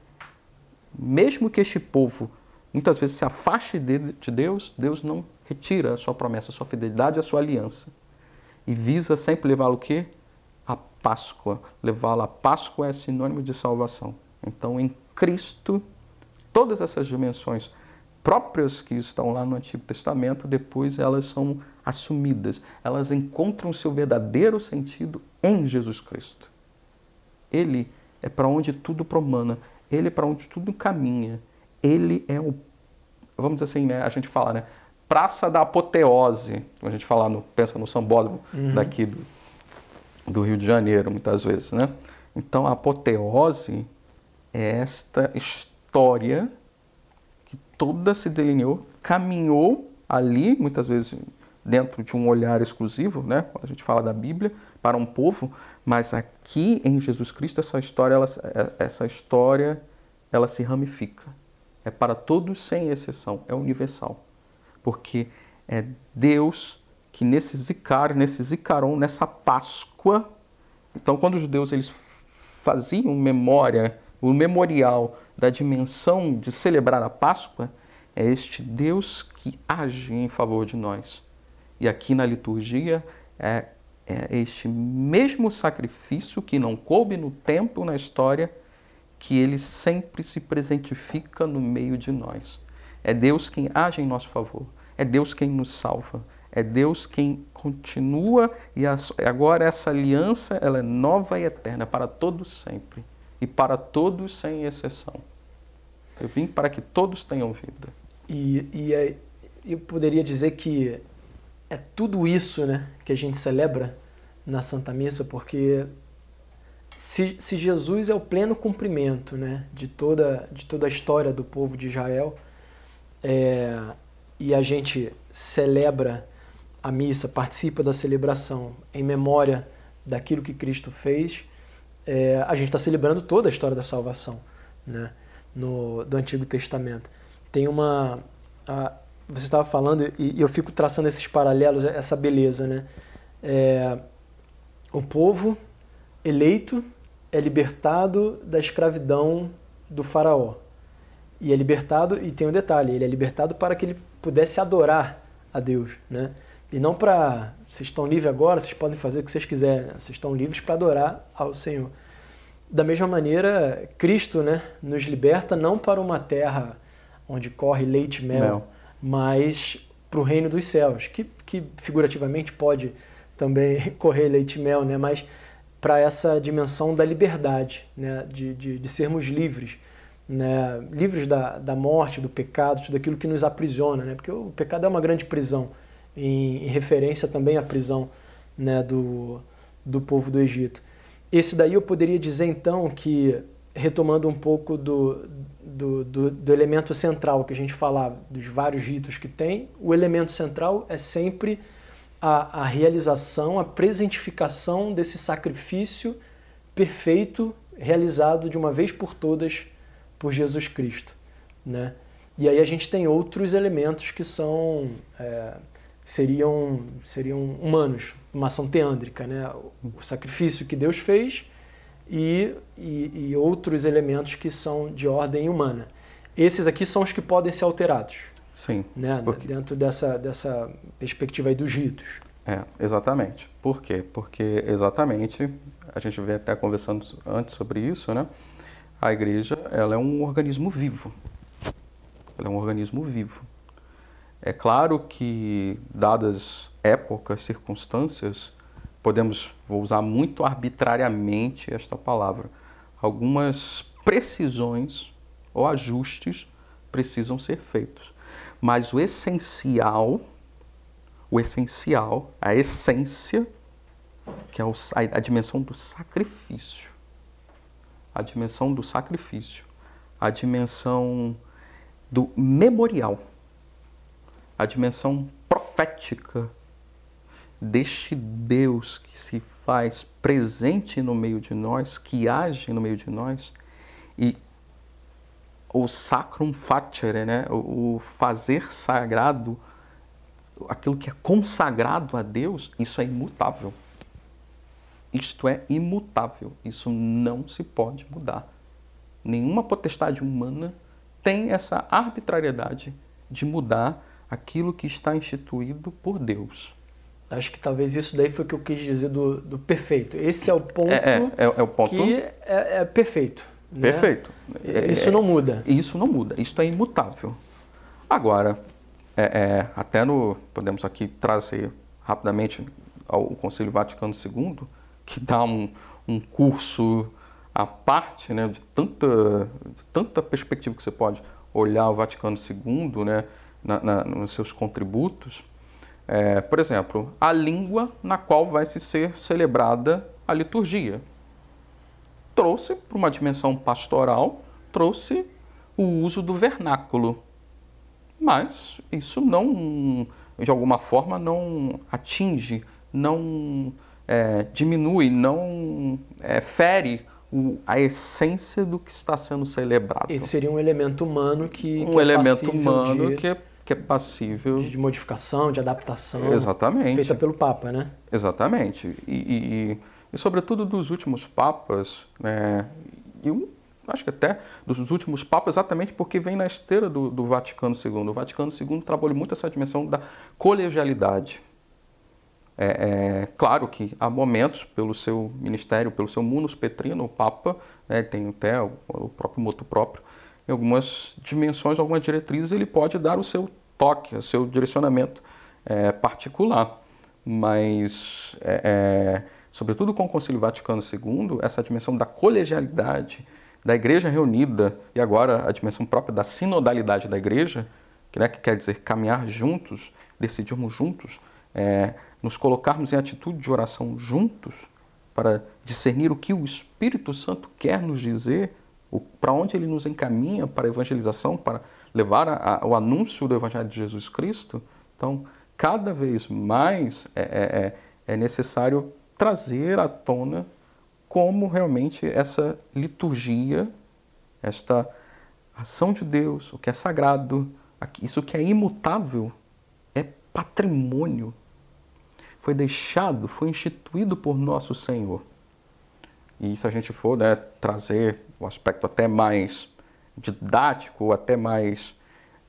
mesmo que este povo muitas vezes se afaste de Deus, Deus não retira a sua promessa, a sua fidelidade, a sua aliança. E visa sempre levá-lo o quê? A Páscoa. Levá-lo à Páscoa é sinônimo de salvação. Então, em Cristo, todas essas dimensões próprias que estão lá no Antigo Testamento, depois elas são assumidas. Elas encontram seu verdadeiro sentido em Jesus Cristo. Ele é para onde tudo promana, ele é para onde tudo caminha. Ele é o, vamos dizer assim, né, a gente fala, né, praça da apoteose, a gente fala no, pensa no sambódromo uhum. daqui do, do Rio de Janeiro, muitas vezes, né? Então, a apoteose é esta história que toda se delineou, caminhou ali, muitas vezes dentro de um olhar exclusivo, né? Quando a gente fala da Bíblia, para um povo, mas aqui em Jesus Cristo essa história, ela, essa história, ela se ramifica é para todos sem exceção, é universal. Porque é Deus que nesse zicar, nesse zicaron, nessa Páscoa, então quando os judeus eles faziam memória, o memorial da dimensão de celebrar a Páscoa, é este Deus que age em favor de nós. E aqui na liturgia é, é este mesmo sacrifício que não coube no tempo, na história, que ele sempre se presentifica no meio de nós. É Deus quem age em nosso favor. É Deus quem nos salva. É Deus quem continua e agora essa aliança ela é nova e eterna para todos sempre e para todos sem exceção. Eu vim para que todos tenham vida. E, e é, eu poderia dizer que é tudo isso né, que a gente celebra na Santa Missa, porque se, se Jesus é o pleno cumprimento né, de, toda, de toda a história do povo de Israel, é, e a gente celebra a missa, participa da celebração em memória daquilo que Cristo fez, é, a gente está celebrando toda a história da salvação né, no, do Antigo Testamento. Tem uma. A, você estava falando, e, e, eu fico traçando esses paralelos, essa beleza. Né? É, o povo eleito é libertado da escravidão do faraó. E é libertado, e tem um detalhe, ele é libertado para que ele pudesse adorar a Deus, né? E não para, vocês estão livres agora, vocês podem fazer o que vocês quiserem, né? vocês estão livres para adorar ao Senhor. Da mesma maneira, Cristo né, nos liberta não para uma terra onde corre leite e mel, mel. mas para o reino dos céus, que, que figurativamente pode também correr leite e mel, né? mas para essa dimensão da liberdade, né? de, de, de sermos livres. Né? livres da, da morte, do pecado, tudo aquilo que nos aprisiona, né? porque o pecado é uma grande prisão, em, em referência também à prisão né? do, do povo do Egito. Esse daí eu poderia dizer então que, retomando um pouco do, do, do, do elemento central que a gente falava, dos vários ritos que tem, o elemento central é sempre a, a realização, a presentificação desse sacrifício perfeito realizado de uma vez por todas por Jesus Cristo. Né? E aí a gente tem outros elementos que são é, seriam, seriam humanos, uma ação teândrica, né? o sacrifício que Deus fez e, e, e outros elementos que são de ordem humana. Esses aqui são os que podem ser alterados. Sim. Né? Porque... Dentro dessa, dessa perspectiva aí dos ritos. É, exatamente. Por quê? Porque exatamente, a gente veio até conversando antes sobre isso, né? A igreja, ela é um organismo vivo. Ela é um organismo vivo. É claro que, dadas épocas, circunstâncias, podemos, vou usar muito arbitrariamente esta palavra, algumas precisões ou ajustes precisam ser feitos. Mas o essencial, o essencial, a essência, que é a dimensão do sacrifício. A dimensão do sacrifício. A dimensão do memorial. A dimensão profética deste Deus que se faz presente no meio de nós, que age no meio de nós e o sacrum facere, né? o fazer sagrado, aquilo que é consagrado a Deus, isso é imutável. Isto é imutável. Isso não se pode mudar. Nenhuma potestade humana tem essa arbitrariedade de mudar aquilo que está instituído por Deus. Acho que talvez isso daí foi o que eu quis dizer do, do perfeito. Esse é o ponto, é, é, é o ponto que é, é perfeito. Né? Perfeito. Isso não muda. Isso não muda. Isso é imutável. Agora, é, é, até no podemos aqui trazer rapidamente ao Conselho Vaticano II, que dá um, um curso à parte, né, de tanta, de tanta perspectiva que você pode olhar o Vaticano II, né, na, na, nos seus contributos. É, por exemplo, a língua na qual vai se ser celebrada a liturgia. Trouxe para uma dimensão pastoral, trouxe o uso do vernáculo. Mas isso não, de alguma forma, não atinge, não é, diminui, não é, fere o, a essência do que está sendo celebrado. Esse seria um elemento humano que. Um que é elemento humano de, que, é, que é passível. De modificação, de adaptação. Exatamente. Feita pelo Papa, né? Exatamente. E, e, e sobretudo dos últimos papas, né, e um, acho que até dos últimos papas, exatamente porque vem na esteira do, do Vaticano II. O Vaticano II trabalhou muito essa dimensão da colegialidade. É, é, claro que há momentos, pelo seu ministério, pelo seu munus petrino, o Papa né, tem até o, o, próprio moto próprio, em algumas dimensões, algumas diretrizes, ele pode dar o seu toque, o seu direcionamento é, particular. Mas, é, é, sobretudo com o Concílio Vaticano II, essa dimensão da colegialidade, da igreja reunida, e agora a dimensão própria da sinodalidade da igreja, que, né, que quer dizer caminhar juntos, decidirmos juntos, é, nos colocarmos em atitude de oração juntos para discernir o que o Espírito Santo quer nos dizer, para onde ele nos encaminha para a evangelização, para levar a, a, o anúncio do Evangelho de Jesus Cristo. Então, cada vez mais é, é, é, é necessário trazer à tona como realmente essa liturgia, esta ação de Deus, o que é sagrado, isso que é imutável, é patrimônio foi deixado, foi instituído por nosso Senhor. E se a gente for né, trazer o um aspecto até mais didático, até mais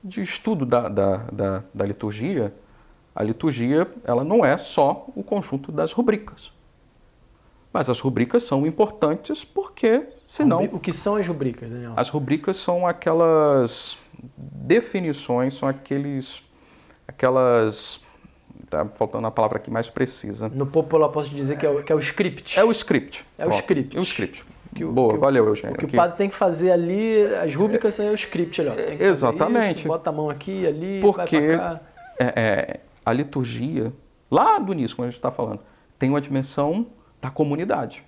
de estudo da, da, da, da, liturgia, a liturgia ela não é só o conjunto das rubricas. Mas as rubricas são importantes porque, senão... O que são as rubricas, Daniel? As rubricas são aquelas definições, são aqueles, aquelas Tá faltando a palavra aqui mais precisa. No popular posso dizer que é o, que é o script. É o script. É o script. É o script. Que o, Boa, que valeu, Eugênio. O que aqui. o padre tem que fazer ali, as rubricas é o script ali, que Exatamente. Isso, bota a mão aqui, ali, Porque vai pra cá. É, é, a liturgia, lá do início, quando a gente está falando, tem uma dimensão da comunidade.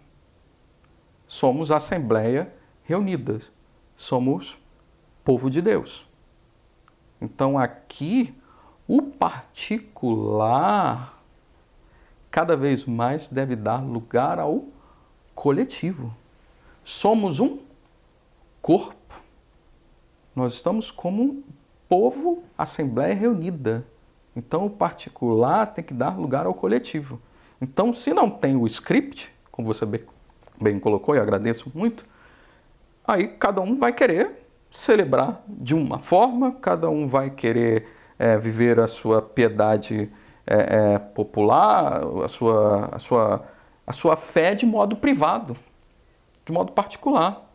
Somos assembleia reunida. Somos povo de Deus. Então aqui o particular cada vez mais deve dar lugar ao coletivo. Somos um corpo. Nós estamos como um povo, assembleia reunida. Então o particular tem que dar lugar ao coletivo. Então, se não tem o script, como você bem, colocou e agradeço muito, aí cada um vai querer celebrar de uma forma, cada um vai querer é, viver a sua piedade é, é, popular, a sua, a, sua, a sua fé de modo privado, de modo particular.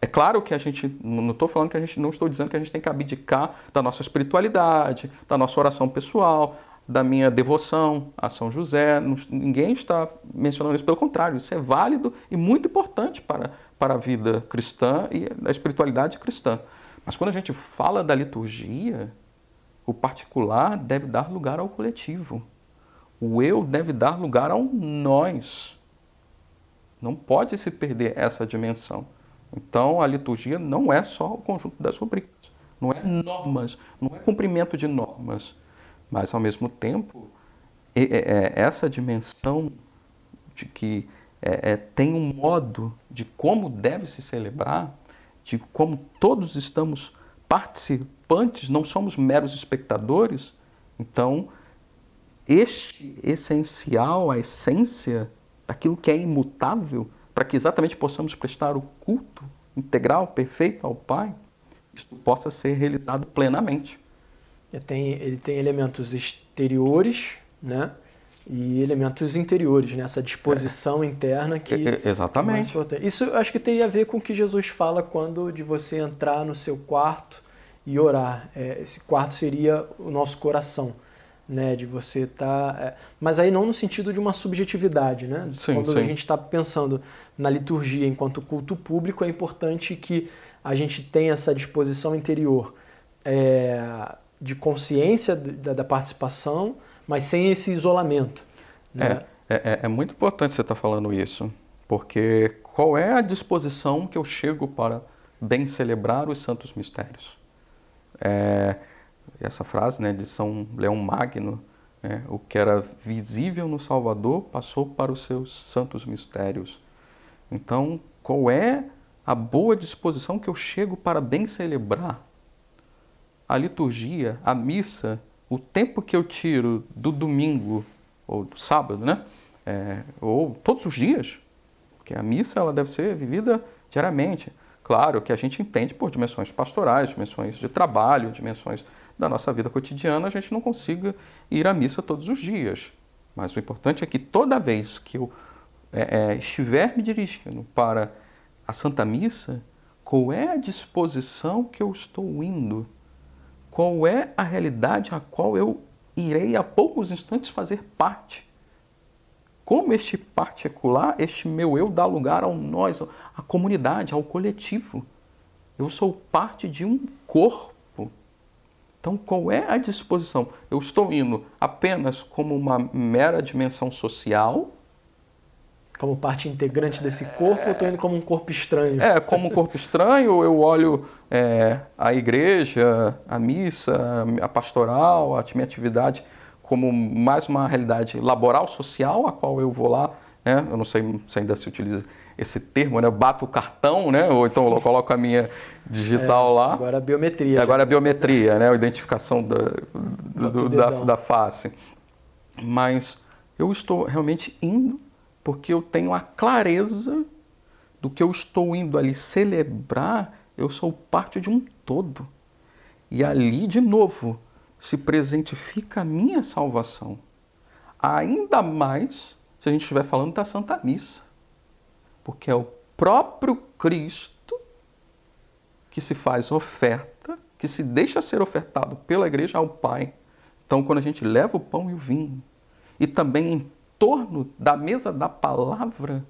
É claro que a gente, não estou falando que a gente, não estou dizendo que a gente tem que abdicar da nossa espiritualidade, da nossa oração pessoal, da minha devoção a São José. ninguém está mencionando isso, pelo contrário, isso é válido e muito importante para, para a vida cristã e a espiritualidade cristã. Mas quando a gente fala da liturgia, o particular deve dar lugar ao coletivo. O eu deve dar lugar ao nós. Não pode se perder essa dimensão. Então, a liturgia não é só o conjunto das rubricas, não é normas, não é cumprimento de normas, mas, ao mesmo tempo, é, é, essa dimensão de que é, é, tem um modo de como deve se celebrar, de como todos estamos participantes, não somos meros espectadores, então este essencial, a essência daquilo que é imutável, para que exatamente possamos prestar o culto integral, perfeito ao Pai, isso possa ser realizado plenamente. Ele tem, ele tem elementos exteriores, né? E elementos interiores, nessa né? disposição é. interna que é, exatamente. É Isso eu acho que tem a ver com o que Jesus fala quando de você entrar no seu quarto e orar. É, esse quarto seria o nosso coração né, de você estar, tá, é, mas aí não no sentido de uma subjetividade, né? Sim, Quando sim. a gente está pensando na liturgia enquanto culto público, é importante que a gente tenha essa disposição interior é, de consciência da, participação, mas sem esse isolamento. Né? É, é, é muito importante você estar tá falando isso, porque qual é a disposição que eu chego para bem celebrar os santos mistérios? É, essa frase né, de São Leão Magno, né, o que era visível no Salvador passou para os seus santos mistérios. Então, qual é a boa disposição que eu chego para bem celebrar? A liturgia, a missa, o tempo que eu tiro do domingo ou do sábado, né? É, ou todos os dias, porque a missa ela deve ser vivida diariamente. Claro que a gente entende por dimensões pastorais, dimensões de trabalho, dimensões da nossa vida cotidiana a gente não consiga ir à missa todos os dias. Mas o importante é que toda vez que eu é, é, estiver me dirigindo para a Santa Missa, qual é a disposição que eu estou indo? Qual é a realidade a qual eu irei a poucos instantes fazer parte? Como este particular, este meu eu, dá lugar ao nós, à comunidade, ao coletivo. Eu sou parte de um corpo então, qual é a disposição? Eu estou indo apenas como uma mera dimensão social? Como parte integrante desse corpo ou estou indo como um corpo estranho? É, como um corpo estranho, eu olho é, a igreja, a missa, a pastoral, a minha atividade como mais uma realidade laboral, social, a qual eu vou lá, né? eu não sei se ainda se utiliza esse termo, né? Eu bato o cartão, né? Ou então eu coloco a minha digital é, lá. Agora a biometria. Agora a biometria, né? A identificação da, do, da, da face. Mas eu estou realmente indo porque eu tenho a clareza do que eu estou indo ali celebrar. Eu sou parte de um todo. E ali, de novo, se presentifica a minha salvação. Ainda mais se a gente estiver falando da Santa Missa porque é o próprio Cristo que se faz oferta, que se deixa ser ofertado pela igreja ao Pai. Então, quando a gente leva o pão e o vinho, e também torno da mesa da palavra,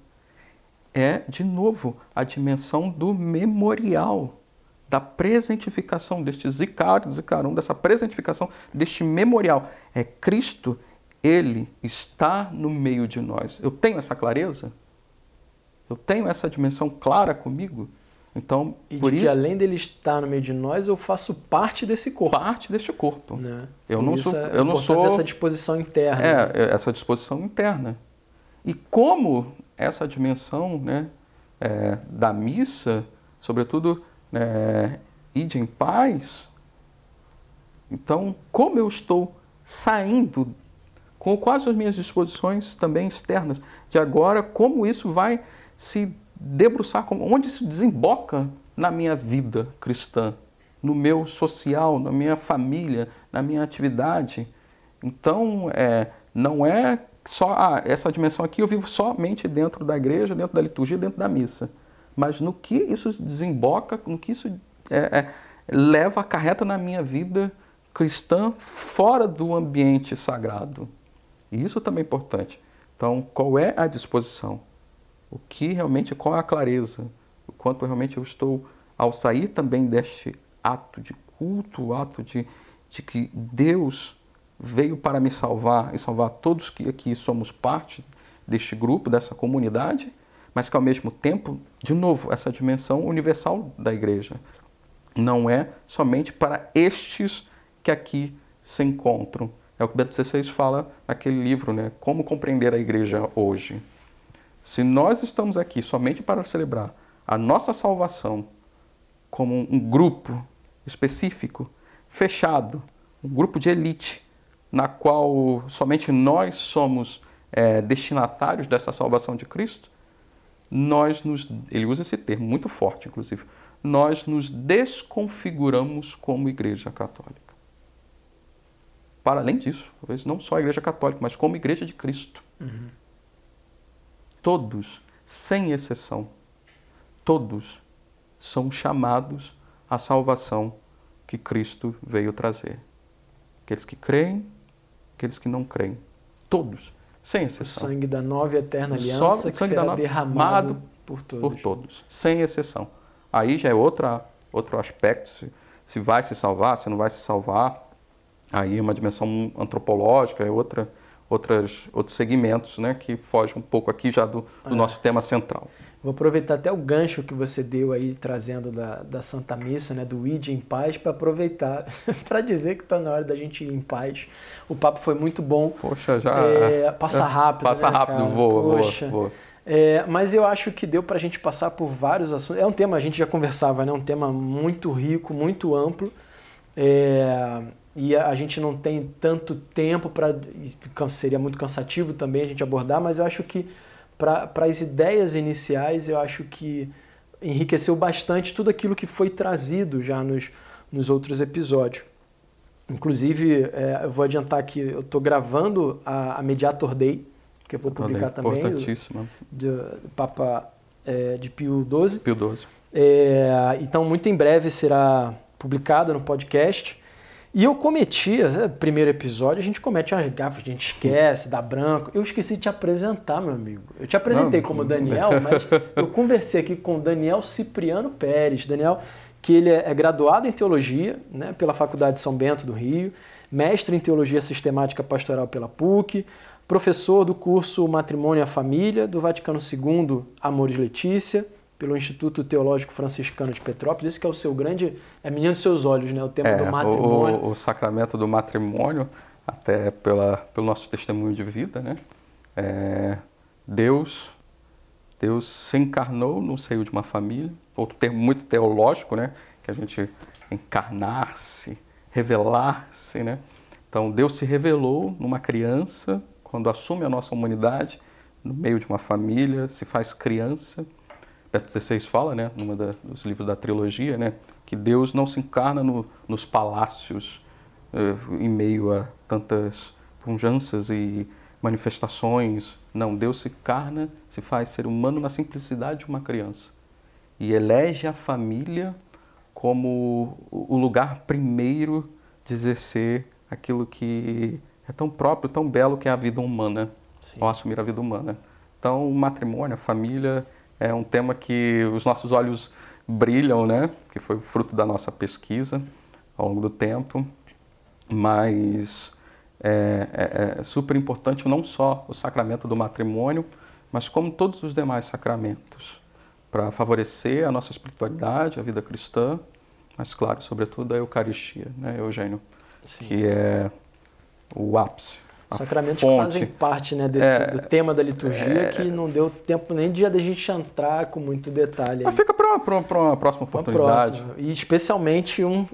é, de novo, a dimensão do memorial, da presentificação deste zicário, zicarão, dessa presentificação deste memorial. É Cristo, Ele está no meio de nós. Eu tenho essa clareza? Eu tenho essa dimensão clara comigo. Então, e por de isso, que além dele estar no meio de nós, eu faço parte desse corpo. Parte deste corpo. Né? Eu não sou, é eu não sou essa disposição interna. É, né? essa disposição interna. E como essa dimensão, né, é, da missa, sobretudo, é, ide em paz. Então, como eu estou saindo com quais as minhas disposições também externas de agora, como isso vai se debruçar, onde isso desemboca na minha vida cristã, no meu social, na minha família, na minha atividade. Então, é, não é só ah, essa dimensão aqui eu vivo somente dentro da igreja, dentro da liturgia, dentro da missa. Mas no que isso desemboca, no que isso é, é, leva, acarreta na minha vida cristã fora do ambiente sagrado. E isso também é importante. Então, qual é a disposição? O que realmente, qual é a clareza, o quanto realmente eu estou, ao sair também deste ato de culto, ato de, de que Deus veio para me salvar e salvar todos que aqui somos parte deste grupo, dessa comunidade, mas que ao mesmo tempo, de novo, essa dimensão universal da igreja não é somente para estes que aqui se encontram. É o que Bento XVI fala naquele livro, né? Como compreender a igreja hoje. Se nós estamos aqui somente para celebrar a nossa salvação como um grupo específico, fechado, um grupo de elite, na qual somente nós somos é, destinatários dessa salvação de Cristo, nós nos, ele usa esse termo muito forte, inclusive, nós nos desconfiguramos como Igreja Católica. Para além disso, talvez não só a Igreja Católica, mas como Igreja de Cristo. Uhum. Todos, sem exceção, todos são chamados à salvação que Cristo veio trazer. Aqueles que creem, aqueles que não creem. Todos, sem exceção. O sangue da nova e eterna aliança que será derramado por todos. Por todos, sem exceção. Aí já é outra, outro aspecto, se, se vai se salvar, se não vai se salvar. Aí é uma dimensão antropológica, é outra, outras, outros segmentos né, que fogem um pouco aqui já do, do é. nosso tema central. Vou aproveitar até o gancho que você deu aí, trazendo da, da Santa Missa, né, do Ide em Paz, para aproveitar, para dizer que está na hora da gente ir em paz. O papo foi muito bom. Poxa, já. É, passa rápido. Passa né, rápido, cara? voa, Poxa. voa, voa. É, mas eu acho que deu para a gente passar por vários assuntos. É um tema, a gente já conversava, né? Um tema muito rico, muito amplo. É, e a, a, gente não tem tanto tempo para. Seria muito cansativo também a gente abordar, mas eu acho que para as ideias iniciais, eu acho que enriqueceu bastante tudo aquilo que foi trazido já nos, nos outros episódios. Inclusive, é, eu vou adiantar que eu estou gravando a, a, Mediator Day, que eu vou publicar também, importantíssimo. Do, do Papa é, de Pio XII. Pio XII. É, então, muito em breve será publicada no podcast. E eu cometi, primeiro episódio, a gente comete umas gafas, a gente esquece, dá branco. Eu esqueci de te apresentar, meu amigo. Eu te apresentei não. como Daniel, mas eu conversei aqui com Daniel Cipriano Pérez. Daniel, que ele é graduado em teologia né, pela Faculdade de São Bento do Rio, mestre em teologia sistemática pastoral pela PUC, professor do curso Matrimônio e a Família do Vaticano II Amores Letícia pelo Instituto Teológico Franciscano de Petrópolis. Esse que é o seu grande, é menino dos seus olhos, né? O tema é, do matrimônio. O, o, sacramento do matrimônio, até pela, pelo nosso testemunho de vida, né? É, Deus, Deus se encarnou no seio de uma família. Outro termo muito teológico, né? Que a gente encarnar-se, revelar-se, né? Então Deus se revelou numa criança quando assume a nossa humanidade no meio de uma família, se faz criança Beto XVI fala, né, num dos livros da trilogia, né, que Deus não se encarna no, nos palácios eh, em meio a tantas pujanças e manifestações. Não, Deus se encarna, se faz ser humano na simplicidade de uma criança e elege a família como o lugar primeiro de exercer aquilo que é tão próprio, tão belo que é a vida humana, Sim. ao assumir a vida humana. Então, o matrimônio, a família é um tema que os nossos olhos brilham, né? Que foi fruto da nossa pesquisa ao longo do tempo, mas é, é, é super importante não só o sacramento do matrimônio, mas como todos os demais sacramentos, para favorecer a nossa espiritualidade, a vida cristã, mas claro, sobretudo a Eucaristia, né, Eugênio? Sim. Que é o ápice Sacramentos fonte. que fazem parte né, desse, é, do tema da liturgia, é, que não deu tempo nem de a gente entrar com muito detalhe. Mas fica para uma próxima oportunidade. Próxima. E especialmente um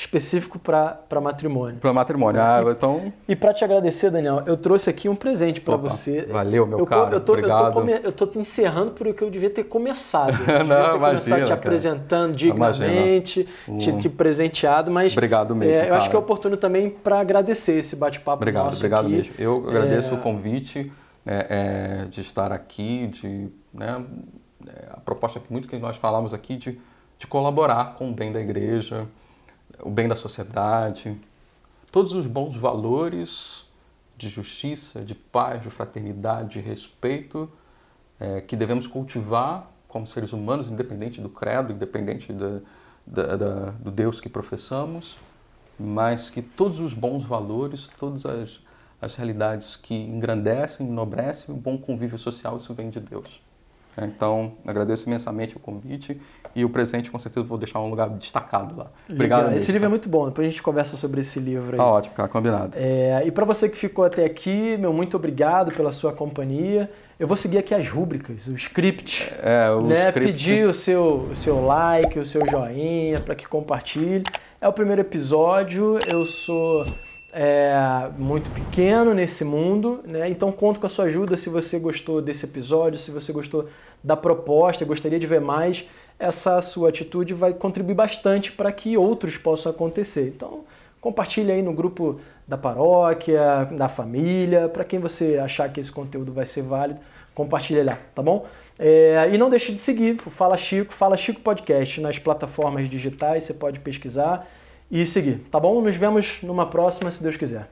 específico para matrimônio. Para matrimônio, ah, então... E para te agradecer, Daniel, eu trouxe aqui um presente para você. Valeu, meu eu, caro, eu tô, obrigado. Eu tô, encerrando por o que eu devia ter começado. Eu Não, ter imagina, começado te cara. apresentando dignamente, te, te, presenteado, mas... Obrigado mesmo, é, Eu acho que é oportuno também para agradecer esse bate-papo Obrigado, nosso obrigado aqui. mesmo. Eu agradeço é... o convite é, é, de estar aqui, de... Né, é, a proposta que muito que nós falamos aqui de, de colaborar com o bem da igreja, o bem da sociedade, todos os bons valores de justiça, de paz, de fraternidade, de respeito é, que devemos cultivar como seres humanos, independente do credo, independente da, da, da, do Deus que professamos, mas que todos os bons valores, todas as, as realidades que engrandecem, enobrecem o bom convívio social, isso vem de Deus. Então, agradeço imensamente o convite e o presente com certeza vou deixar um lugar destacado lá. Obrigado. Esse livro é muito bom, depois a gente conversa sobre esse livro aí. Tá ótimo, cara, combinado. É, e para você que ficou até aqui, meu muito obrigado pela sua companhia. Eu vou seguir aqui as rúbricas, o script. É, o né? script. Pedir o seu, o seu like, o seu joinha para que compartilhe. É o primeiro episódio, eu sou é, muito pequeno nesse mundo, né? Então conto com a sua ajuda se você gostou desse episódio, se você gostou da proposta, gostaria de ver mais, essa sua atitude vai contribuir bastante para que outros possam acontecer. Então compartilhe aí no grupo da paróquia, da família, para quem você achar que esse conteúdo vai ser válido, compartilhe lá, tá bom? É, e não deixe de seguir o Fala Chico, Fala Chico Podcast nas plataformas digitais, você pode pesquisar e seguir, tá bom? Nos vemos numa próxima, se Deus quiser.